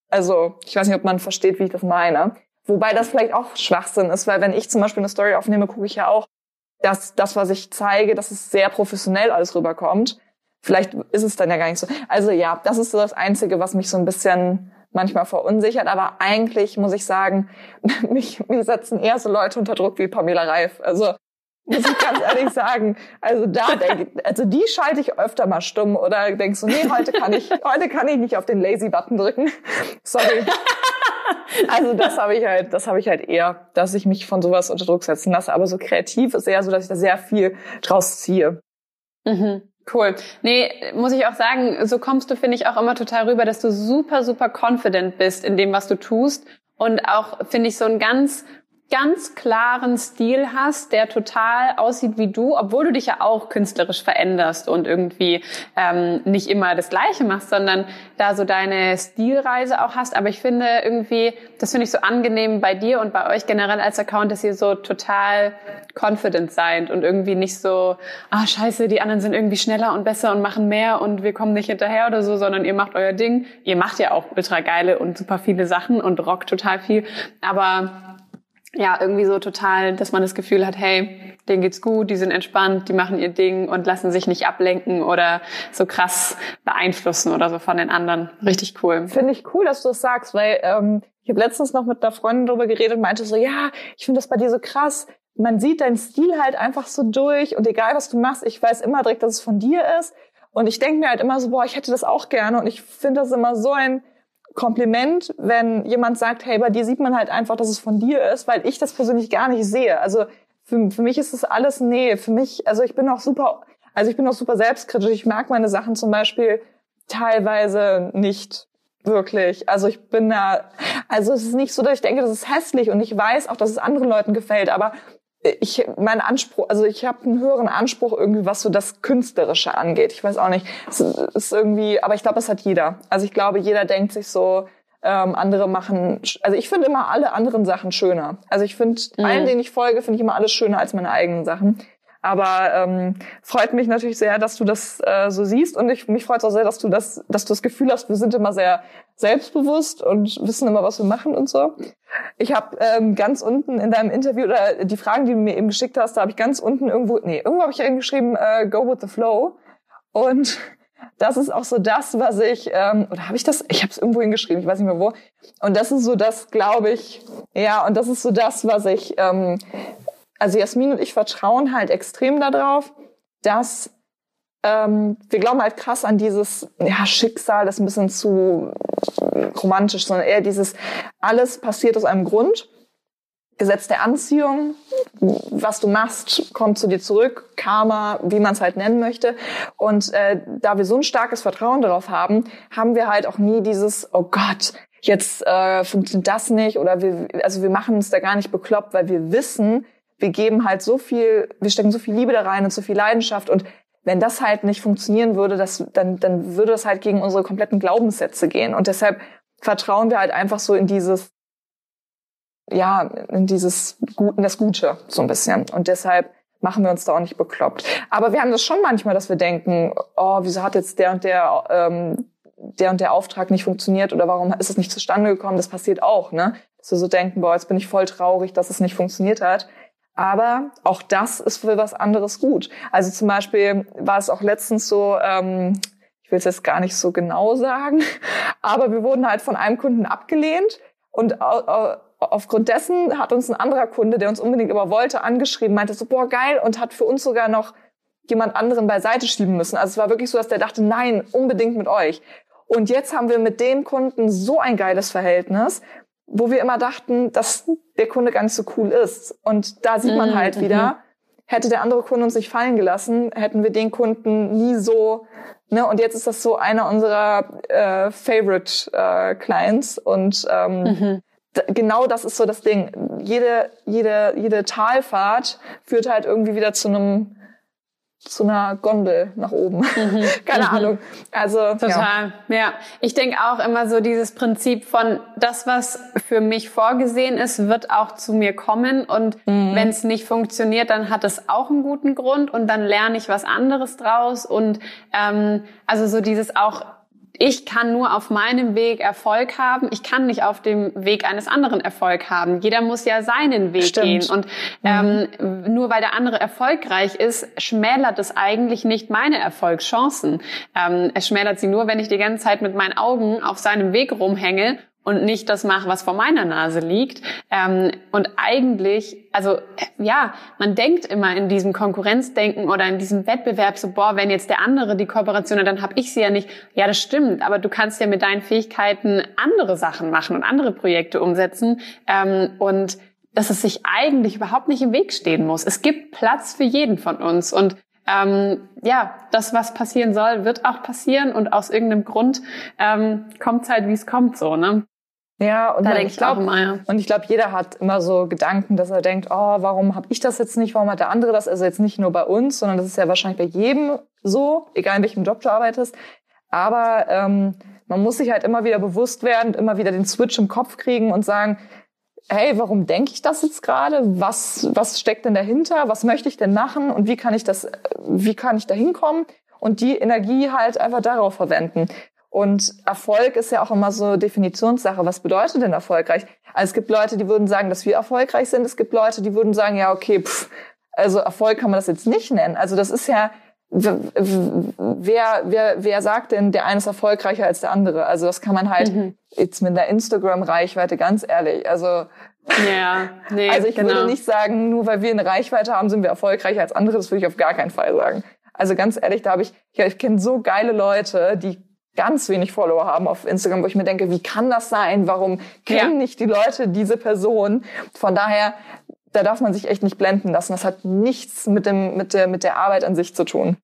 Also ich weiß nicht, ob man versteht, wie ich das meine. Wobei das vielleicht auch Schwachsinn ist, weil wenn ich zum Beispiel eine Story aufnehme, gucke ich ja auch, dass das, was ich zeige, dass es sehr professionell alles rüberkommt. Vielleicht ist es dann ja gar nicht so. Also ja, das ist so das Einzige, was mich so ein bisschen manchmal verunsichert. Aber eigentlich muss ich sagen, *laughs* mich, mich setzen eher so Leute unter Druck wie Pamela Reif. Also muss ich ganz ehrlich sagen. Also da *laughs* denke also die schalte ich öfter mal stumm oder denkst so, nee, heute kann ich, *laughs* heute kann ich nicht auf den Lazy-Button drücken. Sorry. Also das habe ich halt, das habe ich halt eher, dass ich mich von sowas unter Druck setzen lasse. Aber so kreativ ist eher so, dass ich da sehr viel draus ziehe. Mhm. Cool. Nee, muss ich auch sagen, so kommst du, finde ich, auch immer total rüber, dass du super, super confident bist in dem, was du tust. Und auch, finde ich, so ein ganz ganz klaren Stil hast, der total aussieht wie du, obwohl du dich ja auch künstlerisch veränderst und irgendwie ähm, nicht immer das Gleiche machst, sondern da so deine Stilreise auch hast. Aber ich finde irgendwie, das finde ich so angenehm bei dir und bei euch generell als Account, dass ihr so total confident seid und irgendwie nicht so, ah scheiße, die anderen sind irgendwie schneller und besser und machen mehr und wir kommen nicht hinterher oder so, sondern ihr macht euer Ding. Ihr macht ja auch ultra geile und super viele Sachen und rockt total viel. Aber ja, irgendwie so total, dass man das Gefühl hat, hey, denen geht's gut, die sind entspannt, die machen ihr Ding und lassen sich nicht ablenken oder so krass beeinflussen oder so von den anderen. Richtig cool. Finde ich cool, dass du das sagst, weil ähm, ich habe letztens noch mit einer Freundin darüber geredet und meinte so, ja, ich finde das bei dir so krass. Man sieht deinen Stil halt einfach so durch und egal was du machst, ich weiß immer direkt, dass es von dir ist. Und ich denke mir halt immer so, boah, ich hätte das auch gerne und ich finde das immer so ein Kompliment, wenn jemand sagt, hey, bei dir sieht man halt einfach, dass es von dir ist, weil ich das persönlich gar nicht sehe. Also für, für mich ist das alles, nee, für mich, also ich bin auch super, also ich bin auch super selbstkritisch. Ich mag meine Sachen zum Beispiel teilweise nicht wirklich. Also ich bin da, also es ist nicht so, dass ich denke, das ist hässlich und ich weiß auch, dass es anderen Leuten gefällt, aber ich mein Anspruch, also ich habe einen höheren Anspruch irgendwie, was so das Künstlerische angeht. Ich weiß auch nicht, es ist irgendwie, aber ich glaube, es hat jeder. Also ich glaube, jeder denkt sich so, ähm, andere machen, also ich finde immer alle anderen Sachen schöner. Also ich finde mhm. allen, denen ich folge, finde ich immer alles schöner als meine eigenen Sachen. Aber ähm, freut mich natürlich sehr, dass du das äh, so siehst und ich, mich freut auch sehr, dass du das, dass du das Gefühl hast, wir sind immer sehr selbstbewusst und wissen immer, was wir machen und so. Ich habe ähm, ganz unten in deinem Interview oder die Fragen, die du mir eben geschickt hast, da habe ich ganz unten irgendwo, nee, irgendwo habe ich eben geschrieben, äh, go with the flow und das ist auch so das, was ich, ähm, oder habe ich das? Ich habe es irgendwo hingeschrieben, ich weiß nicht mehr wo. Und das ist so das, glaube ich, ja, und das ist so das, was ich ähm, also Jasmin und ich vertrauen halt extrem darauf, dass ähm, wir glauben halt krass an dieses ja, Schicksal, das ist ein bisschen zu romantisch, sondern eher dieses, alles passiert aus einem Grund. Gesetz der Anziehung, was du machst, kommt zu dir zurück, Karma, wie man es halt nennen möchte. Und äh, da wir so ein starkes Vertrauen darauf haben, haben wir halt auch nie dieses, oh Gott, jetzt äh, funktioniert das nicht oder wir, also wir machen uns da gar nicht bekloppt, weil wir wissen, wir geben halt so viel, wir stecken so viel Liebe da rein und so viel Leidenschaft und wenn das halt nicht funktionieren würde, das, dann, dann würde das halt gegen unsere kompletten Glaubenssätze gehen. Und deshalb vertrauen wir halt einfach so in dieses, ja, in dieses Guten, das Gute, so ein bisschen. Und deshalb machen wir uns da auch nicht bekloppt. Aber wir haben das schon manchmal, dass wir denken, oh, wieso hat jetzt der und der, ähm, der und der Auftrag nicht funktioniert oder warum ist es nicht zustande gekommen? Das passiert auch, ne? Dass wir so denken, boah, jetzt bin ich voll traurig, dass es nicht funktioniert hat. Aber auch das ist für was anderes gut. Also zum Beispiel war es auch letztens so, ähm, ich will es jetzt gar nicht so genau sagen, *laughs* aber wir wurden halt von einem Kunden abgelehnt und aufgrund dessen hat uns ein anderer Kunde, der uns unbedingt aber wollte, angeschrieben, meinte so, boah, geil und hat für uns sogar noch jemand anderen beiseite schieben müssen. Also es war wirklich so, dass der dachte, nein, unbedingt mit euch. Und jetzt haben wir mit dem Kunden so ein geiles Verhältnis, wo wir immer dachten, dass der Kunde gar nicht so cool ist. Und da sieht man mhm, halt wieder, mhm. hätte der andere Kunde uns nicht fallen gelassen, hätten wir den Kunden nie so, ne, und jetzt ist das so einer unserer äh, Favorite äh, Clients und ähm, mhm. genau das ist so das Ding. Jede, jede, jede Talfahrt führt halt irgendwie wieder zu einem zu einer Gondel nach oben. Mhm. *laughs* Keine mhm. Ahnung. Also total. Ja, ja. ich denke auch immer so dieses Prinzip von das, was für mich vorgesehen ist, wird auch zu mir kommen und mhm. wenn es nicht funktioniert, dann hat es auch einen guten Grund und dann lerne ich was anderes draus und ähm, also so dieses auch ich kann nur auf meinem Weg Erfolg haben. Ich kann nicht auf dem Weg eines anderen Erfolg haben. Jeder muss ja seinen Weg Stimmt. gehen. Und ähm, mhm. nur weil der andere erfolgreich ist, schmälert es eigentlich nicht meine Erfolgschancen. Ähm, es schmälert sie nur, wenn ich die ganze Zeit mit meinen Augen auf seinem Weg rumhänge und nicht das mache, was vor meiner Nase liegt. Ähm, und eigentlich, also ja, man denkt immer in diesem Konkurrenzdenken oder in diesem Wettbewerb so, boah, wenn jetzt der andere die Kooperation hat, dann habe ich sie ja nicht. Ja, das stimmt, aber du kannst ja mit deinen Fähigkeiten andere Sachen machen und andere Projekte umsetzen. Ähm, und dass es sich eigentlich überhaupt nicht im Weg stehen muss. Es gibt Platz für jeden von uns und ähm, ja, das, was passieren soll, wird auch passieren und aus irgendeinem Grund ähm, kommt halt, wie es kommt, so, ne? Ja, und da ich glaube, ja. und ich glaube, jeder hat immer so Gedanken, dass er denkt, oh, warum habe ich das jetzt nicht, warum hat der andere das? Also jetzt nicht nur bei uns, sondern das ist ja wahrscheinlich bei jedem so, egal in welchem Job du arbeitest. Aber ähm, man muss sich halt immer wieder bewusst werden, immer wieder den Switch im Kopf kriegen und sagen, hey, warum denke ich das jetzt gerade? Was, was steckt denn dahinter? Was möchte ich denn machen? Und wie kann ich das, wie kann ich da hinkommen? Und die Energie halt einfach darauf verwenden. Und Erfolg ist ja auch immer so Definitionssache. Was bedeutet denn erfolgreich? Also es gibt Leute, die würden sagen, dass wir erfolgreich sind. Es gibt Leute, die würden sagen, ja, okay, pff, also Erfolg kann man das jetzt nicht nennen. Also das ist ja, wer, wer, wer sagt denn, der eine ist erfolgreicher als der andere? Also das kann man halt mhm. jetzt mit einer Instagram-Reichweite ganz ehrlich. Also ja, nee, *laughs* also ich genau. würde nicht sagen, nur weil wir eine Reichweite haben, sind wir erfolgreicher als andere. Das würde ich auf gar keinen Fall sagen. Also ganz ehrlich, da habe ich, ja, ich kenne so geile Leute, die ganz wenig Follower haben auf Instagram, wo ich mir denke, wie kann das sein? Warum kennen ja. nicht die Leute diese Person? Von daher, da darf man sich echt nicht blenden lassen. Das hat nichts mit dem, mit der, mit der Arbeit an sich zu tun.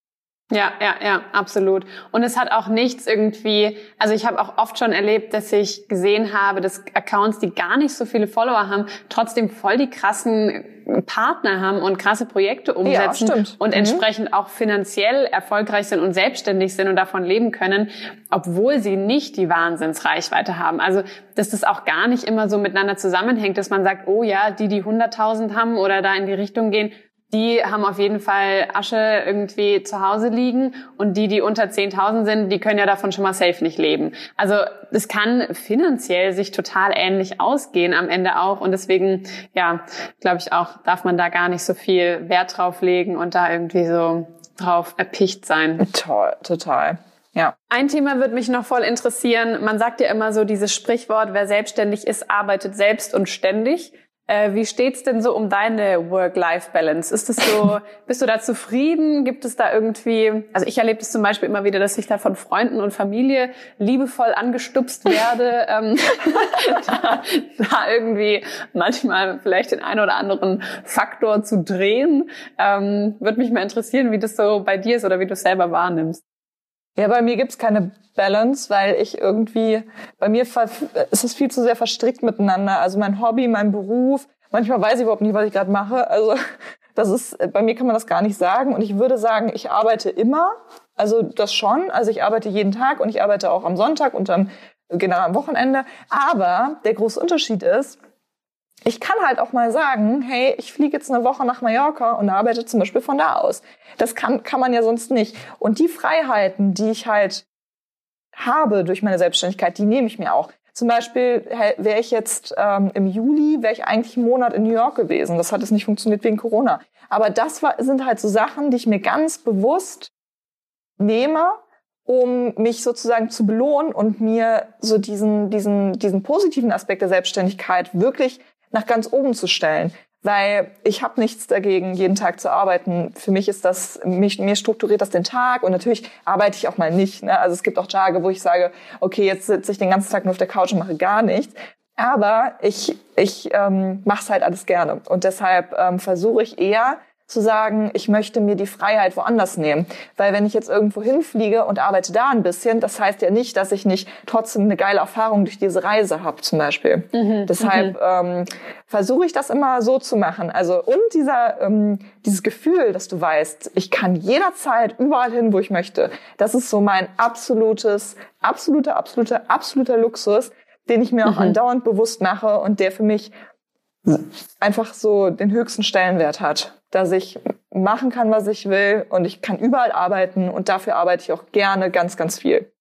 Ja, ja, ja, absolut. Und es hat auch nichts irgendwie, also ich habe auch oft schon erlebt, dass ich gesehen habe, dass Accounts, die gar nicht so viele Follower haben, trotzdem voll die krassen Partner haben und krasse Projekte umsetzen ja, und mhm. entsprechend auch finanziell erfolgreich sind und selbstständig sind und davon leben können, obwohl sie nicht die Wahnsinnsreichweite haben. Also, dass das auch gar nicht immer so miteinander zusammenhängt, dass man sagt, oh ja, die, die 100.000 haben oder da in die Richtung gehen, die haben auf jeden Fall Asche irgendwie zu Hause liegen und die, die unter 10.000 sind, die können ja davon schon mal safe nicht leben. Also es kann finanziell sich total ähnlich ausgehen am Ende auch und deswegen, ja, glaube ich auch, darf man da gar nicht so viel Wert drauf legen und da irgendwie so drauf erpicht sein. Toll, total. Ja. Ein Thema wird mich noch voll interessieren. Man sagt ja immer so dieses Sprichwort, wer selbstständig ist, arbeitet selbst und ständig. Äh, wie steht's denn so um deine Work-Life-Balance? Ist es so, *laughs* bist du da zufrieden? Gibt es da irgendwie, also ich erlebe es zum Beispiel immer wieder, dass ich da von Freunden und Familie liebevoll angestupst werde, *laughs* ähm, *laughs* da, da irgendwie manchmal vielleicht den einen oder anderen Faktor zu drehen. Ähm, Würde mich mal interessieren, wie das so bei dir ist oder wie du es selber wahrnimmst. Ja, bei mir gibt's keine Balance, weil ich irgendwie, bei mir ist es viel zu sehr verstrickt miteinander. Also mein Hobby, mein Beruf, manchmal weiß ich überhaupt nicht, was ich gerade mache. Also *laughs* das ist, bei mir kann man das gar nicht sagen. Und ich würde sagen, ich arbeite immer. Also das schon. Also ich arbeite jeden Tag und ich arbeite auch am Sonntag und am, genau am Wochenende. Aber der große Unterschied ist, ich kann halt auch mal sagen, hey, ich fliege jetzt eine Woche nach Mallorca und arbeite zum Beispiel von da aus. Das kann, kann man ja sonst nicht. Und die Freiheiten, die ich halt habe durch meine Selbstständigkeit, die nehme ich mir auch. Zum Beispiel wäre ich jetzt ähm, im Juli, wäre ich eigentlich einen Monat in New York gewesen. Das hat jetzt nicht funktioniert wegen Corona. Aber das war, sind halt so Sachen, die ich mir ganz bewusst nehme, um mich sozusagen zu belohnen und mir so diesen, diesen, diesen positiven Aspekt der Selbstständigkeit wirklich nach ganz oben zu stellen. weil ich habe nichts dagegen, jeden Tag zu arbeiten. Für mich ist das, mich, mir strukturiert das den Tag und natürlich arbeite ich auch mal nicht. Ne? Also es gibt auch Tage, wo ich sage, okay, jetzt sitze ich den ganzen Tag nur auf der Couch und mache gar nichts. Aber ich, ich ähm, mache es halt alles gerne. Und deshalb ähm, versuche ich eher, zu sagen, ich möchte mir die Freiheit woanders nehmen. Weil wenn ich jetzt irgendwo hinfliege und arbeite da ein bisschen, das heißt ja nicht, dass ich nicht trotzdem eine geile Erfahrung durch diese Reise habe zum Beispiel. Mhm, Deshalb mhm. ähm, versuche ich das immer so zu machen. Also und dieser ähm, dieses Gefühl, dass du weißt, ich kann jederzeit überall hin, wo ich möchte. Das ist so mein absolutes, absoluter, absoluter, absoluter Luxus, den ich mir auch mhm. andauernd bewusst mache und der für mich einfach so den höchsten Stellenwert hat, dass ich machen kann, was ich will und ich kann überall arbeiten und dafür arbeite ich auch gerne ganz, ganz viel.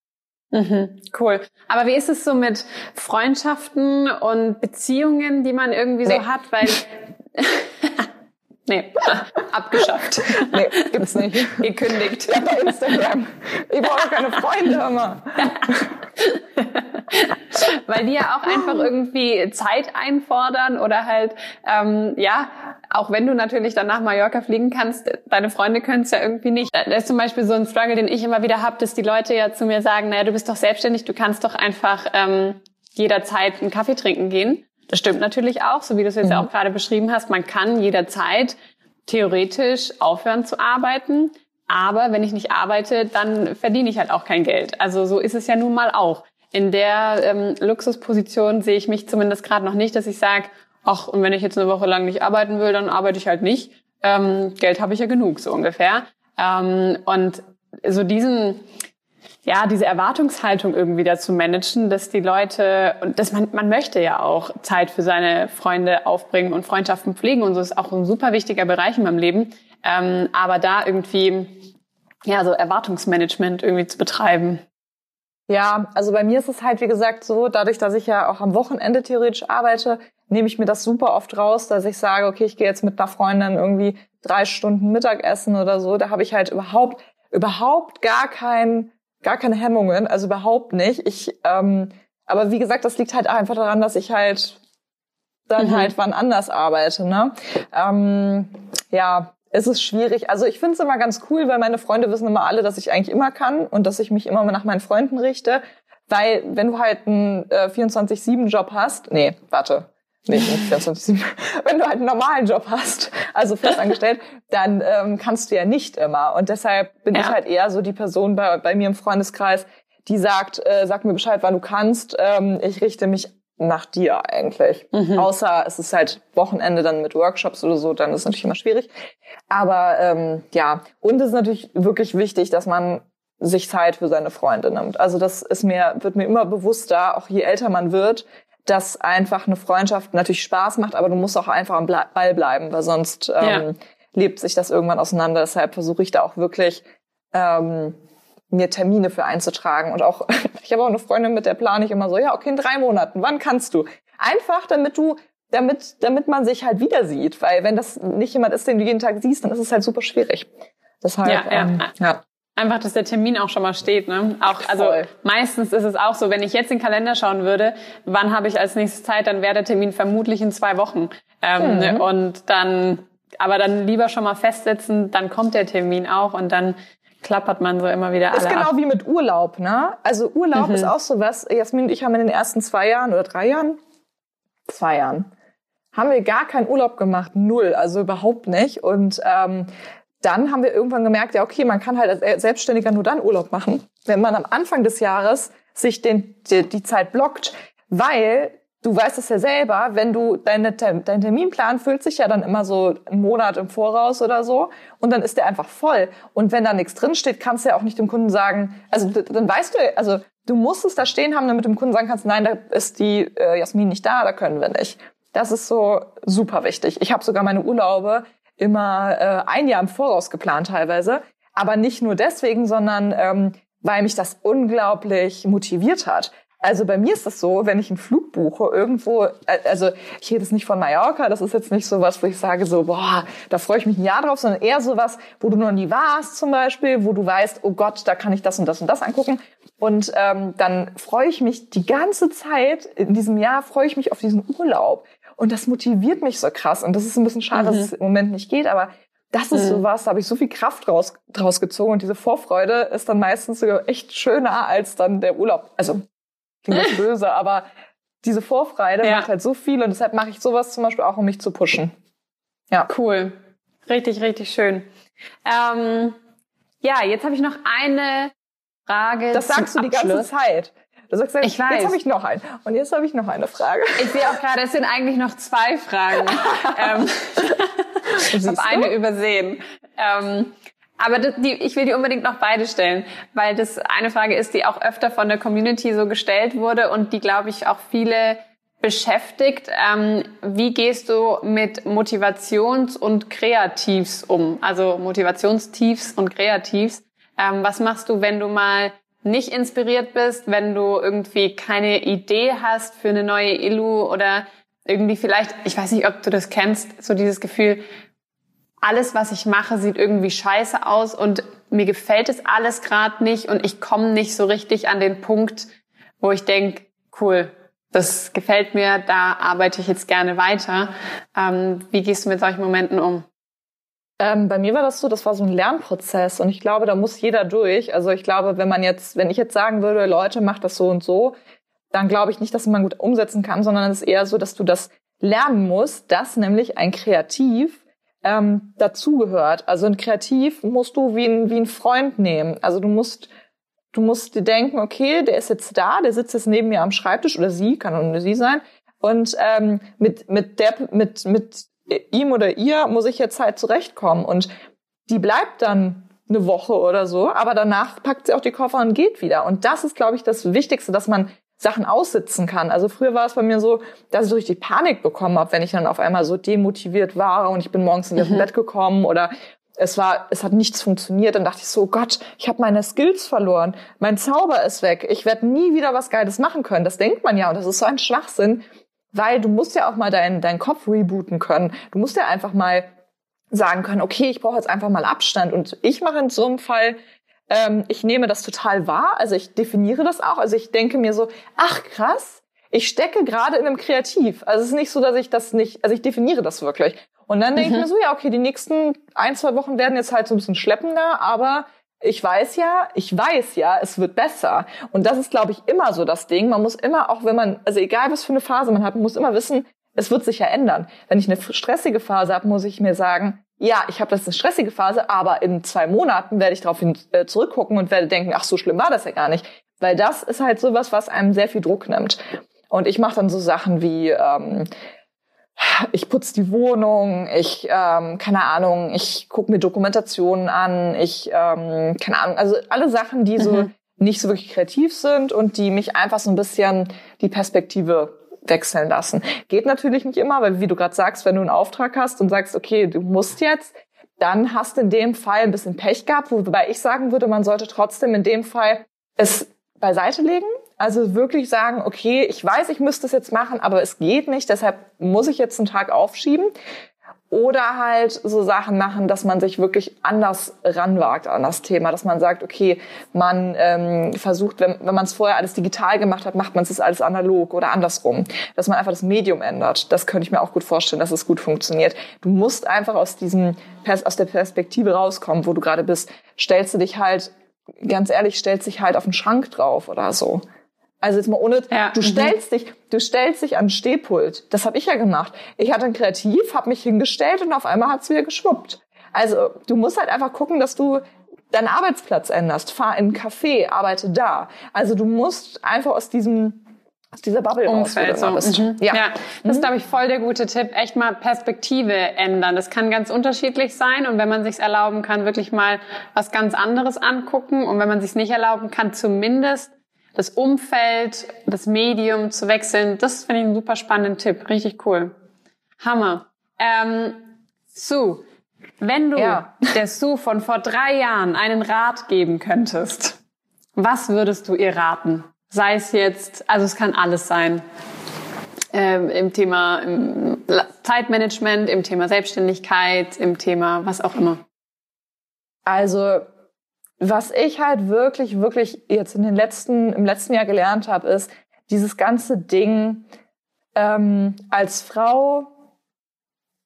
Mhm, cool. Aber wie ist es so mit Freundschaften und Beziehungen, die man irgendwie nee. so hat? Weil *laughs* Nee, abgeschafft. Nee, gibt's nicht. Gekündigt. Ja, bei Instagram. Ich brauche keine Freunde immer. *laughs* *laughs* Weil die ja auch einfach irgendwie Zeit einfordern oder halt, ähm, ja, auch wenn du natürlich dann nach Mallorca fliegen kannst, deine Freunde können es ja irgendwie nicht. Das ist zum Beispiel so ein Struggle, den ich immer wieder habe, dass die Leute ja zu mir sagen, naja, du bist doch selbstständig, du kannst doch einfach ähm, jederzeit einen Kaffee trinken gehen. Das stimmt natürlich auch, so wie du es jetzt mhm. auch gerade beschrieben hast. Man kann jederzeit theoretisch aufhören zu arbeiten. Aber wenn ich nicht arbeite, dann verdiene ich halt auch kein Geld. Also so ist es ja nun mal auch. In der ähm, Luxusposition sehe ich mich zumindest gerade noch nicht, dass ich sage, ach, und wenn ich jetzt eine Woche lang nicht arbeiten will, dann arbeite ich halt nicht. Ähm, Geld habe ich ja genug, so ungefähr. Ähm, und so diesen, ja, diese Erwartungshaltung irgendwie dazu managen, dass die Leute, und dass man, man möchte ja auch Zeit für seine Freunde aufbringen und Freundschaften pflegen und so ist auch ein super wichtiger Bereich in meinem Leben. Ähm, aber da irgendwie, ja, so Erwartungsmanagement irgendwie zu betreiben. Ja, also bei mir ist es halt, wie gesagt, so, dadurch, dass ich ja auch am Wochenende theoretisch arbeite, nehme ich mir das super oft raus, dass ich sage, okay, ich gehe jetzt mit einer Freundin irgendwie drei Stunden Mittagessen oder so. Da habe ich halt überhaupt, überhaupt gar kein gar keine Hemmungen, also überhaupt nicht. Ich, ähm, aber wie gesagt, das liegt halt einfach daran, dass ich halt dann mhm. halt wann anders arbeite. Ne? Ähm, ja, es ist schwierig. Also ich finde es immer ganz cool, weil meine Freunde wissen immer alle, dass ich eigentlich immer kann und dass ich mich immer nach meinen Freunden richte. Weil wenn du halt einen äh, 24-7-Job hast, nee, warte, Nee, nicht 24 *laughs* Wenn du halt einen normalen Job hast, also festangestellt, *laughs* dann ähm, kannst du ja nicht immer. Und deshalb bin ja. ich halt eher so die Person bei, bei mir im Freundeskreis, die sagt, äh, sag mir Bescheid, wann du kannst. Ähm, ich richte mich nach dir eigentlich. Mhm. Außer es ist halt Wochenende dann mit Workshops oder so, dann ist es natürlich immer schwierig. Aber ähm, ja, und es ist natürlich wirklich wichtig, dass man sich Zeit für seine Freunde nimmt. Also das ist mir, wird mir immer bewusster, auch je älter man wird, dass einfach eine Freundschaft natürlich Spaß macht, aber du musst auch einfach am Ball bleiben, weil sonst ähm, ja. lebt sich das irgendwann auseinander. Deshalb versuche ich da auch wirklich ähm, mir Termine für einzutragen. Und auch, *laughs* ich habe auch eine Freundin, mit der plane ich immer so, ja, okay, in drei Monaten, wann kannst du? Einfach, damit du, damit, damit man sich halt wieder sieht. Weil wenn das nicht jemand ist, den du jeden Tag siehst, dann ist es halt super schwierig. Deshalb, ja, ähm, ja. ja. Einfach, dass der Termin auch schon mal steht, ne? Auch, also meistens ist es auch so, wenn ich jetzt in den Kalender schauen würde, wann habe ich als nächstes Zeit, dann wäre der Termin vermutlich in zwei Wochen. Ähm, mhm. Und dann, aber dann lieber schon mal festsetzen, dann kommt der Termin auch und dann klappert man so immer wieder Ist genau ab. wie mit Urlaub, ne? Also Urlaub mhm. ist auch so was. Jasmin und ich haben in den ersten zwei Jahren oder drei Jahren, zwei Jahren, haben wir gar keinen Urlaub gemacht, null, also überhaupt nicht. Und ähm, dann haben wir irgendwann gemerkt, ja, okay, man kann halt als Selbstständiger nur dann Urlaub machen, wenn man am Anfang des Jahres sich den, die, die Zeit blockt, weil du weißt es ja selber, wenn du deine, dein Terminplan füllt sich ja dann immer so einen Monat im Voraus oder so und dann ist der einfach voll. Und wenn da nichts drinsteht, kannst du ja auch nicht dem Kunden sagen, also dann weißt du, also du musst es da stehen haben, damit du dem Kunden sagen kannst, nein, da ist die äh, Jasmin nicht da, da können wir nicht. Das ist so super wichtig. Ich habe sogar meine Urlaube immer äh, ein Jahr im Voraus geplant teilweise. Aber nicht nur deswegen, sondern ähm, weil mich das unglaublich motiviert hat. Also bei mir ist das so, wenn ich einen Flug buche irgendwo, also ich rede jetzt nicht von Mallorca, das ist jetzt nicht so was, wo ich sage so, boah, da freue ich mich ein Jahr drauf, sondern eher so was, wo du noch nie warst zum Beispiel, wo du weißt, oh Gott, da kann ich das und das und das angucken. Und ähm, dann freue ich mich die ganze Zeit, in diesem Jahr freue ich mich auf diesen Urlaub. Und das motiviert mich so krass. Und das ist ein bisschen schade, mhm. dass es im Moment nicht geht, aber das ist mhm. sowas, da habe ich so viel Kraft draus, draus gezogen. Und diese Vorfreude ist dann meistens sogar echt schöner als dann der Urlaub. Also, klingt das *laughs* böse, aber diese Vorfreude ja. macht halt so viel und deshalb mache ich sowas zum Beispiel auch, um mich zu pushen. Ja. Cool. Richtig, richtig schön. Ähm, ja, jetzt habe ich noch eine Frage. Das sagst du die ganze Zeit. Du sagst, ich weiß. jetzt habe ich noch eine. Und jetzt habe ich noch eine Frage. Ich sehe auch gerade, es sind eigentlich noch zwei Fragen. *laughs* ähm, *laughs* ich habe eine übersehen. Ähm, aber das, die, ich will die unbedingt noch beide stellen, weil das eine Frage ist, die auch öfter von der Community so gestellt wurde und die, glaube ich, auch viele beschäftigt. Ähm, wie gehst du mit Motivations- und Kreativs um? Also Motivationstiefs und Kreativs. Ähm, was machst du, wenn du mal nicht inspiriert bist, wenn du irgendwie keine Idee hast für eine neue Illu oder irgendwie vielleicht, ich weiß nicht, ob du das kennst, so dieses Gefühl, alles, was ich mache, sieht irgendwie scheiße aus und mir gefällt es alles gerade nicht und ich komme nicht so richtig an den Punkt, wo ich denk, cool, das gefällt mir, da arbeite ich jetzt gerne weiter. Ähm, wie gehst du mit solchen Momenten um? Ähm, bei mir war das so, das war so ein Lernprozess und ich glaube, da muss jeder durch. Also ich glaube, wenn man jetzt, wenn ich jetzt sagen würde, Leute, macht das so und so, dann glaube ich nicht, dass man gut umsetzen kann, sondern es ist eher so, dass du das lernen musst, dass nämlich ein Kreativ ähm, dazugehört. Also ein Kreativ musst du wie ein, wie ein Freund nehmen. Also du musst, du musst dir denken, okay, der ist jetzt da, der sitzt jetzt neben mir am Schreibtisch oder sie, kann auch nur sie sein. Und ähm, mit, mit, der, mit, mit ihm oder ihr muss ich jetzt halt zurechtkommen. Und die bleibt dann eine Woche oder so, aber danach packt sie auch die Koffer und geht wieder. Und das ist, glaube ich, das Wichtigste, dass man Sachen aussitzen kann. Also früher war es bei mir so, dass ich so richtig Panik bekommen habe, wenn ich dann auf einmal so demotiviert war und ich bin morgens nicht mhm. aus dem Bett gekommen oder es war, es hat nichts funktioniert. Dann dachte ich so, oh Gott, ich habe meine Skills verloren, mein Zauber ist weg, ich werde nie wieder was Geiles machen können. Das denkt man ja und das ist so ein Schwachsinn, weil du musst ja auch mal deinen deinen Kopf rebooten können. Du musst ja einfach mal sagen können, okay, ich brauche jetzt einfach mal Abstand. Und ich mache in so einem Fall ähm, ich nehme das total wahr, also ich definiere das auch. Also ich denke mir so, ach krass, ich stecke gerade in einem Kreativ. Also es ist nicht so, dass ich das nicht, also ich definiere das wirklich. Und dann denke mhm. ich mir so, ja, okay, die nächsten ein, zwei Wochen werden jetzt halt so ein bisschen schleppender, aber ich weiß ja, ich weiß ja, es wird besser. Und das ist, glaube ich, immer so das Ding. Man muss immer, auch wenn man, also egal was für eine Phase man hat, man muss immer wissen, es wird sich ja ändern. Wenn ich eine stressige Phase habe, muss ich mir sagen, ja, ich habe das eine stressige Phase, aber in zwei Monaten werde ich darauf äh, zurückgucken und werde denken, ach, so schlimm war das ja gar nicht. Weil das ist halt sowas, was einem sehr viel Druck nimmt. Und ich mache dann so Sachen wie, ähm, ich putze die Wohnung, ich, ähm, keine Ahnung, ich gucke mir Dokumentationen an, ich, ähm, keine Ahnung, also alle Sachen, die so mhm. nicht so wirklich kreativ sind und die mich einfach so ein bisschen die Perspektive wechseln lassen. Geht natürlich nicht immer, weil wie du gerade sagst, wenn du einen Auftrag hast und sagst, okay, du musst jetzt, dann hast du in dem Fall ein bisschen Pech gehabt, wobei ich sagen würde, man sollte trotzdem in dem Fall es beiseite legen. Also wirklich sagen, okay, ich weiß, ich müsste es jetzt machen, aber es geht nicht, deshalb muss ich jetzt einen Tag aufschieben. Oder halt so Sachen machen, dass man sich wirklich anders ranwagt an das Thema, dass man sagt, okay, man ähm, versucht, wenn, wenn man es vorher alles digital gemacht hat, macht man es alles analog oder andersrum, dass man einfach das Medium ändert. Das könnte ich mir auch gut vorstellen, dass es gut funktioniert. Du musst einfach aus diesem aus der Perspektive rauskommen, wo du gerade bist. Stellst du dich halt, ganz ehrlich, stellst dich halt auf den Schrank drauf oder so. Also jetzt mal ohne, ja. du mhm. stellst dich, du stellst dich an Stehpult. Das habe ich ja gemacht. Ich hatte ein Kreativ, habe mich hingestellt und auf einmal hat's wieder geschwuppt. Also du musst halt einfach gucken, dass du deinen Arbeitsplatz änderst. Fahr in ein Café, arbeite da. Also du musst einfach aus diesem aus dieser Bubble Umfeld raus, so. Mhm. Ja. ja, das mhm. ist glaube ich voll der gute Tipp. Echt mal Perspektive ändern. Das kann ganz unterschiedlich sein und wenn man sich's erlauben kann, wirklich mal was ganz anderes angucken und wenn man sich's nicht erlauben kann, zumindest das Umfeld, das Medium zu wechseln, das finde ich einen super spannenden Tipp. Richtig cool. Hammer. Ähm, Sue, wenn du ja. der Sue von vor drei Jahren einen Rat geben könntest, was würdest du ihr raten? Sei es jetzt, also es kann alles sein. Ähm, Im Thema im Zeitmanagement, im Thema Selbstständigkeit, im Thema was auch immer. Also was ich halt wirklich, wirklich jetzt in den letzten, im letzten Jahr gelernt habe, ist, dieses ganze Ding, ähm, als Frau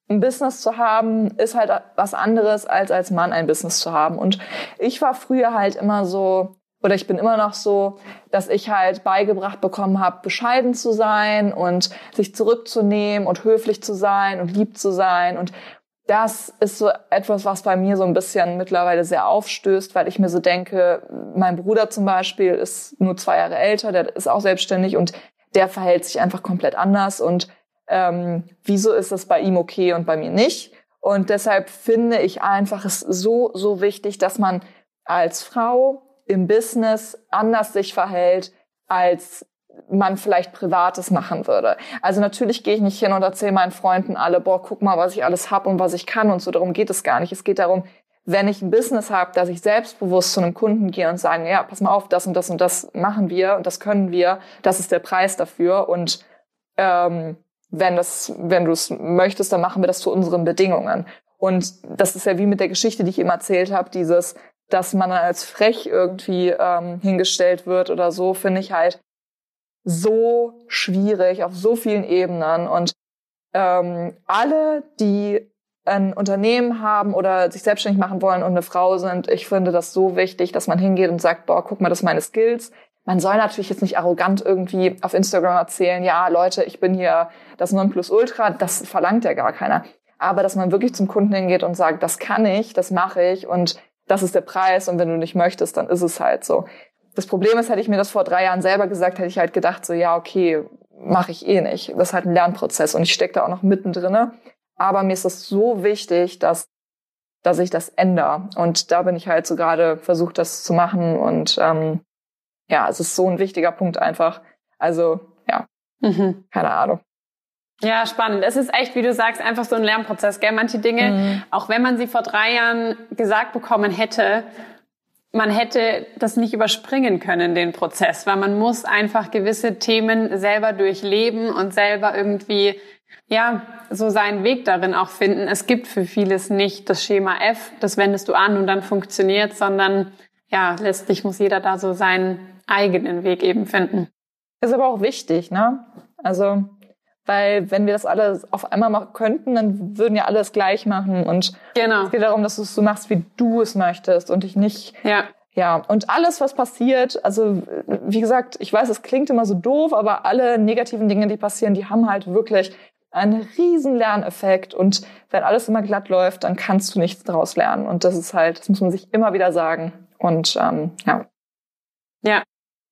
ein Business zu haben, ist halt was anderes, als als Mann ein Business zu haben. Und ich war früher halt immer so, oder ich bin immer noch so, dass ich halt beigebracht bekommen habe, bescheiden zu sein und sich zurückzunehmen und höflich zu sein und lieb zu sein. Und das ist so etwas, was bei mir so ein bisschen mittlerweile sehr aufstößt, weil ich mir so denke, mein Bruder zum Beispiel ist nur zwei Jahre älter, der ist auch selbstständig und der verhält sich einfach komplett anders. Und ähm, wieso ist das bei ihm okay und bei mir nicht? Und deshalb finde ich einfach es so, so wichtig, dass man als Frau im Business anders sich verhält, als man vielleicht Privates machen würde. Also natürlich gehe ich nicht hin und erzähle meinen Freunden alle, boah, guck mal, was ich alles hab und was ich kann und so. Darum geht es gar nicht. Es geht darum, wenn ich ein Business habe, dass ich selbstbewusst zu einem Kunden gehe und sage, ja, pass mal auf, das und das und das machen wir und das können wir, das ist der Preis dafür und ähm, wenn das, wenn du es möchtest, dann machen wir das zu unseren Bedingungen. Und das ist ja wie mit der Geschichte, die ich eben erzählt habe, dieses, dass man als frech irgendwie ähm, hingestellt wird oder so, finde ich halt so schwierig auf so vielen Ebenen. Und ähm, alle, die ein Unternehmen haben oder sich selbstständig machen wollen und eine Frau sind, ich finde das so wichtig, dass man hingeht und sagt, boah, guck mal, das sind meine Skills. Man soll natürlich jetzt nicht arrogant irgendwie auf Instagram erzählen, ja, Leute, ich bin hier das Nonplusultra, das verlangt ja gar keiner. Aber dass man wirklich zum Kunden hingeht und sagt, das kann ich, das mache ich und das ist der Preis und wenn du nicht möchtest, dann ist es halt so. Das Problem ist, hätte ich mir das vor drei Jahren selber gesagt, hätte ich halt gedacht, so ja, okay, mache ich eh nicht. Das ist halt ein Lernprozess und ich stecke da auch noch mittendrin. Aber mir ist es so wichtig, dass, dass ich das ändere. Und da bin ich halt so gerade versucht, das zu machen. Und ähm, ja, es ist so ein wichtiger Punkt einfach. Also ja, mhm. keine Ahnung. Ja, spannend. Es ist echt, wie du sagst, einfach so ein Lernprozess. Gell? Manche Dinge, mhm. auch wenn man sie vor drei Jahren gesagt bekommen hätte, man hätte das nicht überspringen können, den Prozess, weil man muss einfach gewisse Themen selber durchleben und selber irgendwie, ja, so seinen Weg darin auch finden. Es gibt für vieles nicht das Schema F, das wendest du an und dann funktioniert, sondern ja, letztlich muss jeder da so seinen eigenen Weg eben finden. Ist aber auch wichtig, ne? Also weil wenn wir das alles auf einmal machen könnten, dann würden ja alle es gleich machen. Und genau. es geht darum, dass du es so machst, wie du es möchtest und dich nicht. Ja. Ja, und alles, was passiert, also wie gesagt, ich weiß, es klingt immer so doof, aber alle negativen Dinge, die passieren, die haben halt wirklich einen riesen Lerneffekt. Und wenn alles immer glatt läuft, dann kannst du nichts daraus lernen. Und das ist halt, das muss man sich immer wieder sagen. Und ähm, ja. Ja,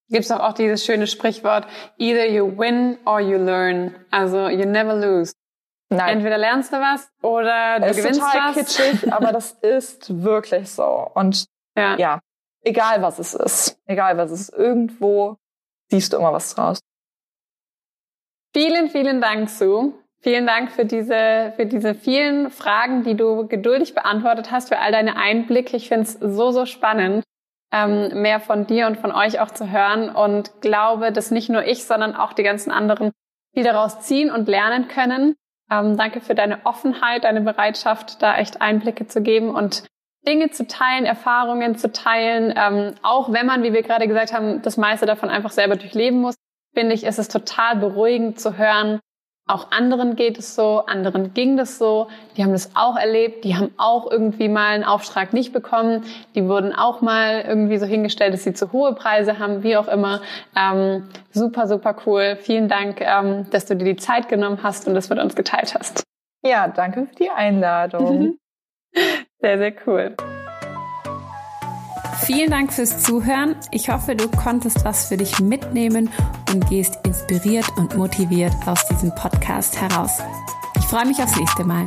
gibt's auch, auch dieses schöne Sprichwort, either you win or you learn. Also you never lose. Nein. Entweder lernst du was oder du es gewinnst ist total was. kitschig, *laughs* aber das ist wirklich so. Und ja. ja, egal was es ist, egal was es ist, irgendwo siehst du immer was draus. Vielen, vielen Dank, Sue. Vielen Dank für diese, für diese vielen Fragen, die du geduldig beantwortet hast, für all deine Einblicke. Ich finde es so, so spannend ähm, mehr von dir und von euch auch zu hören und glaube, dass nicht nur ich, sondern auch die ganzen anderen viel daraus ziehen und lernen können. Ähm, danke für deine Offenheit, deine Bereitschaft, da echt Einblicke zu geben und Dinge zu teilen, Erfahrungen zu teilen, ähm, auch wenn man, wie wir gerade gesagt haben, das meiste davon einfach selber durchleben muss, finde ich, ist es total beruhigend zu hören, auch anderen geht es so, anderen ging das so, die haben das auch erlebt, die haben auch irgendwie mal einen Auftrag nicht bekommen, die wurden auch mal irgendwie so hingestellt, dass sie zu hohe Preise haben, wie auch immer. Ähm, super, super cool. Vielen Dank, ähm, dass du dir die Zeit genommen hast und das mit uns geteilt hast. Ja, danke für die Einladung. *laughs* sehr, sehr cool. Vielen Dank fürs Zuhören. Ich hoffe, du konntest was für dich mitnehmen und gehst inspiriert und motiviert aus diesem Podcast heraus. Ich freue mich aufs nächste Mal.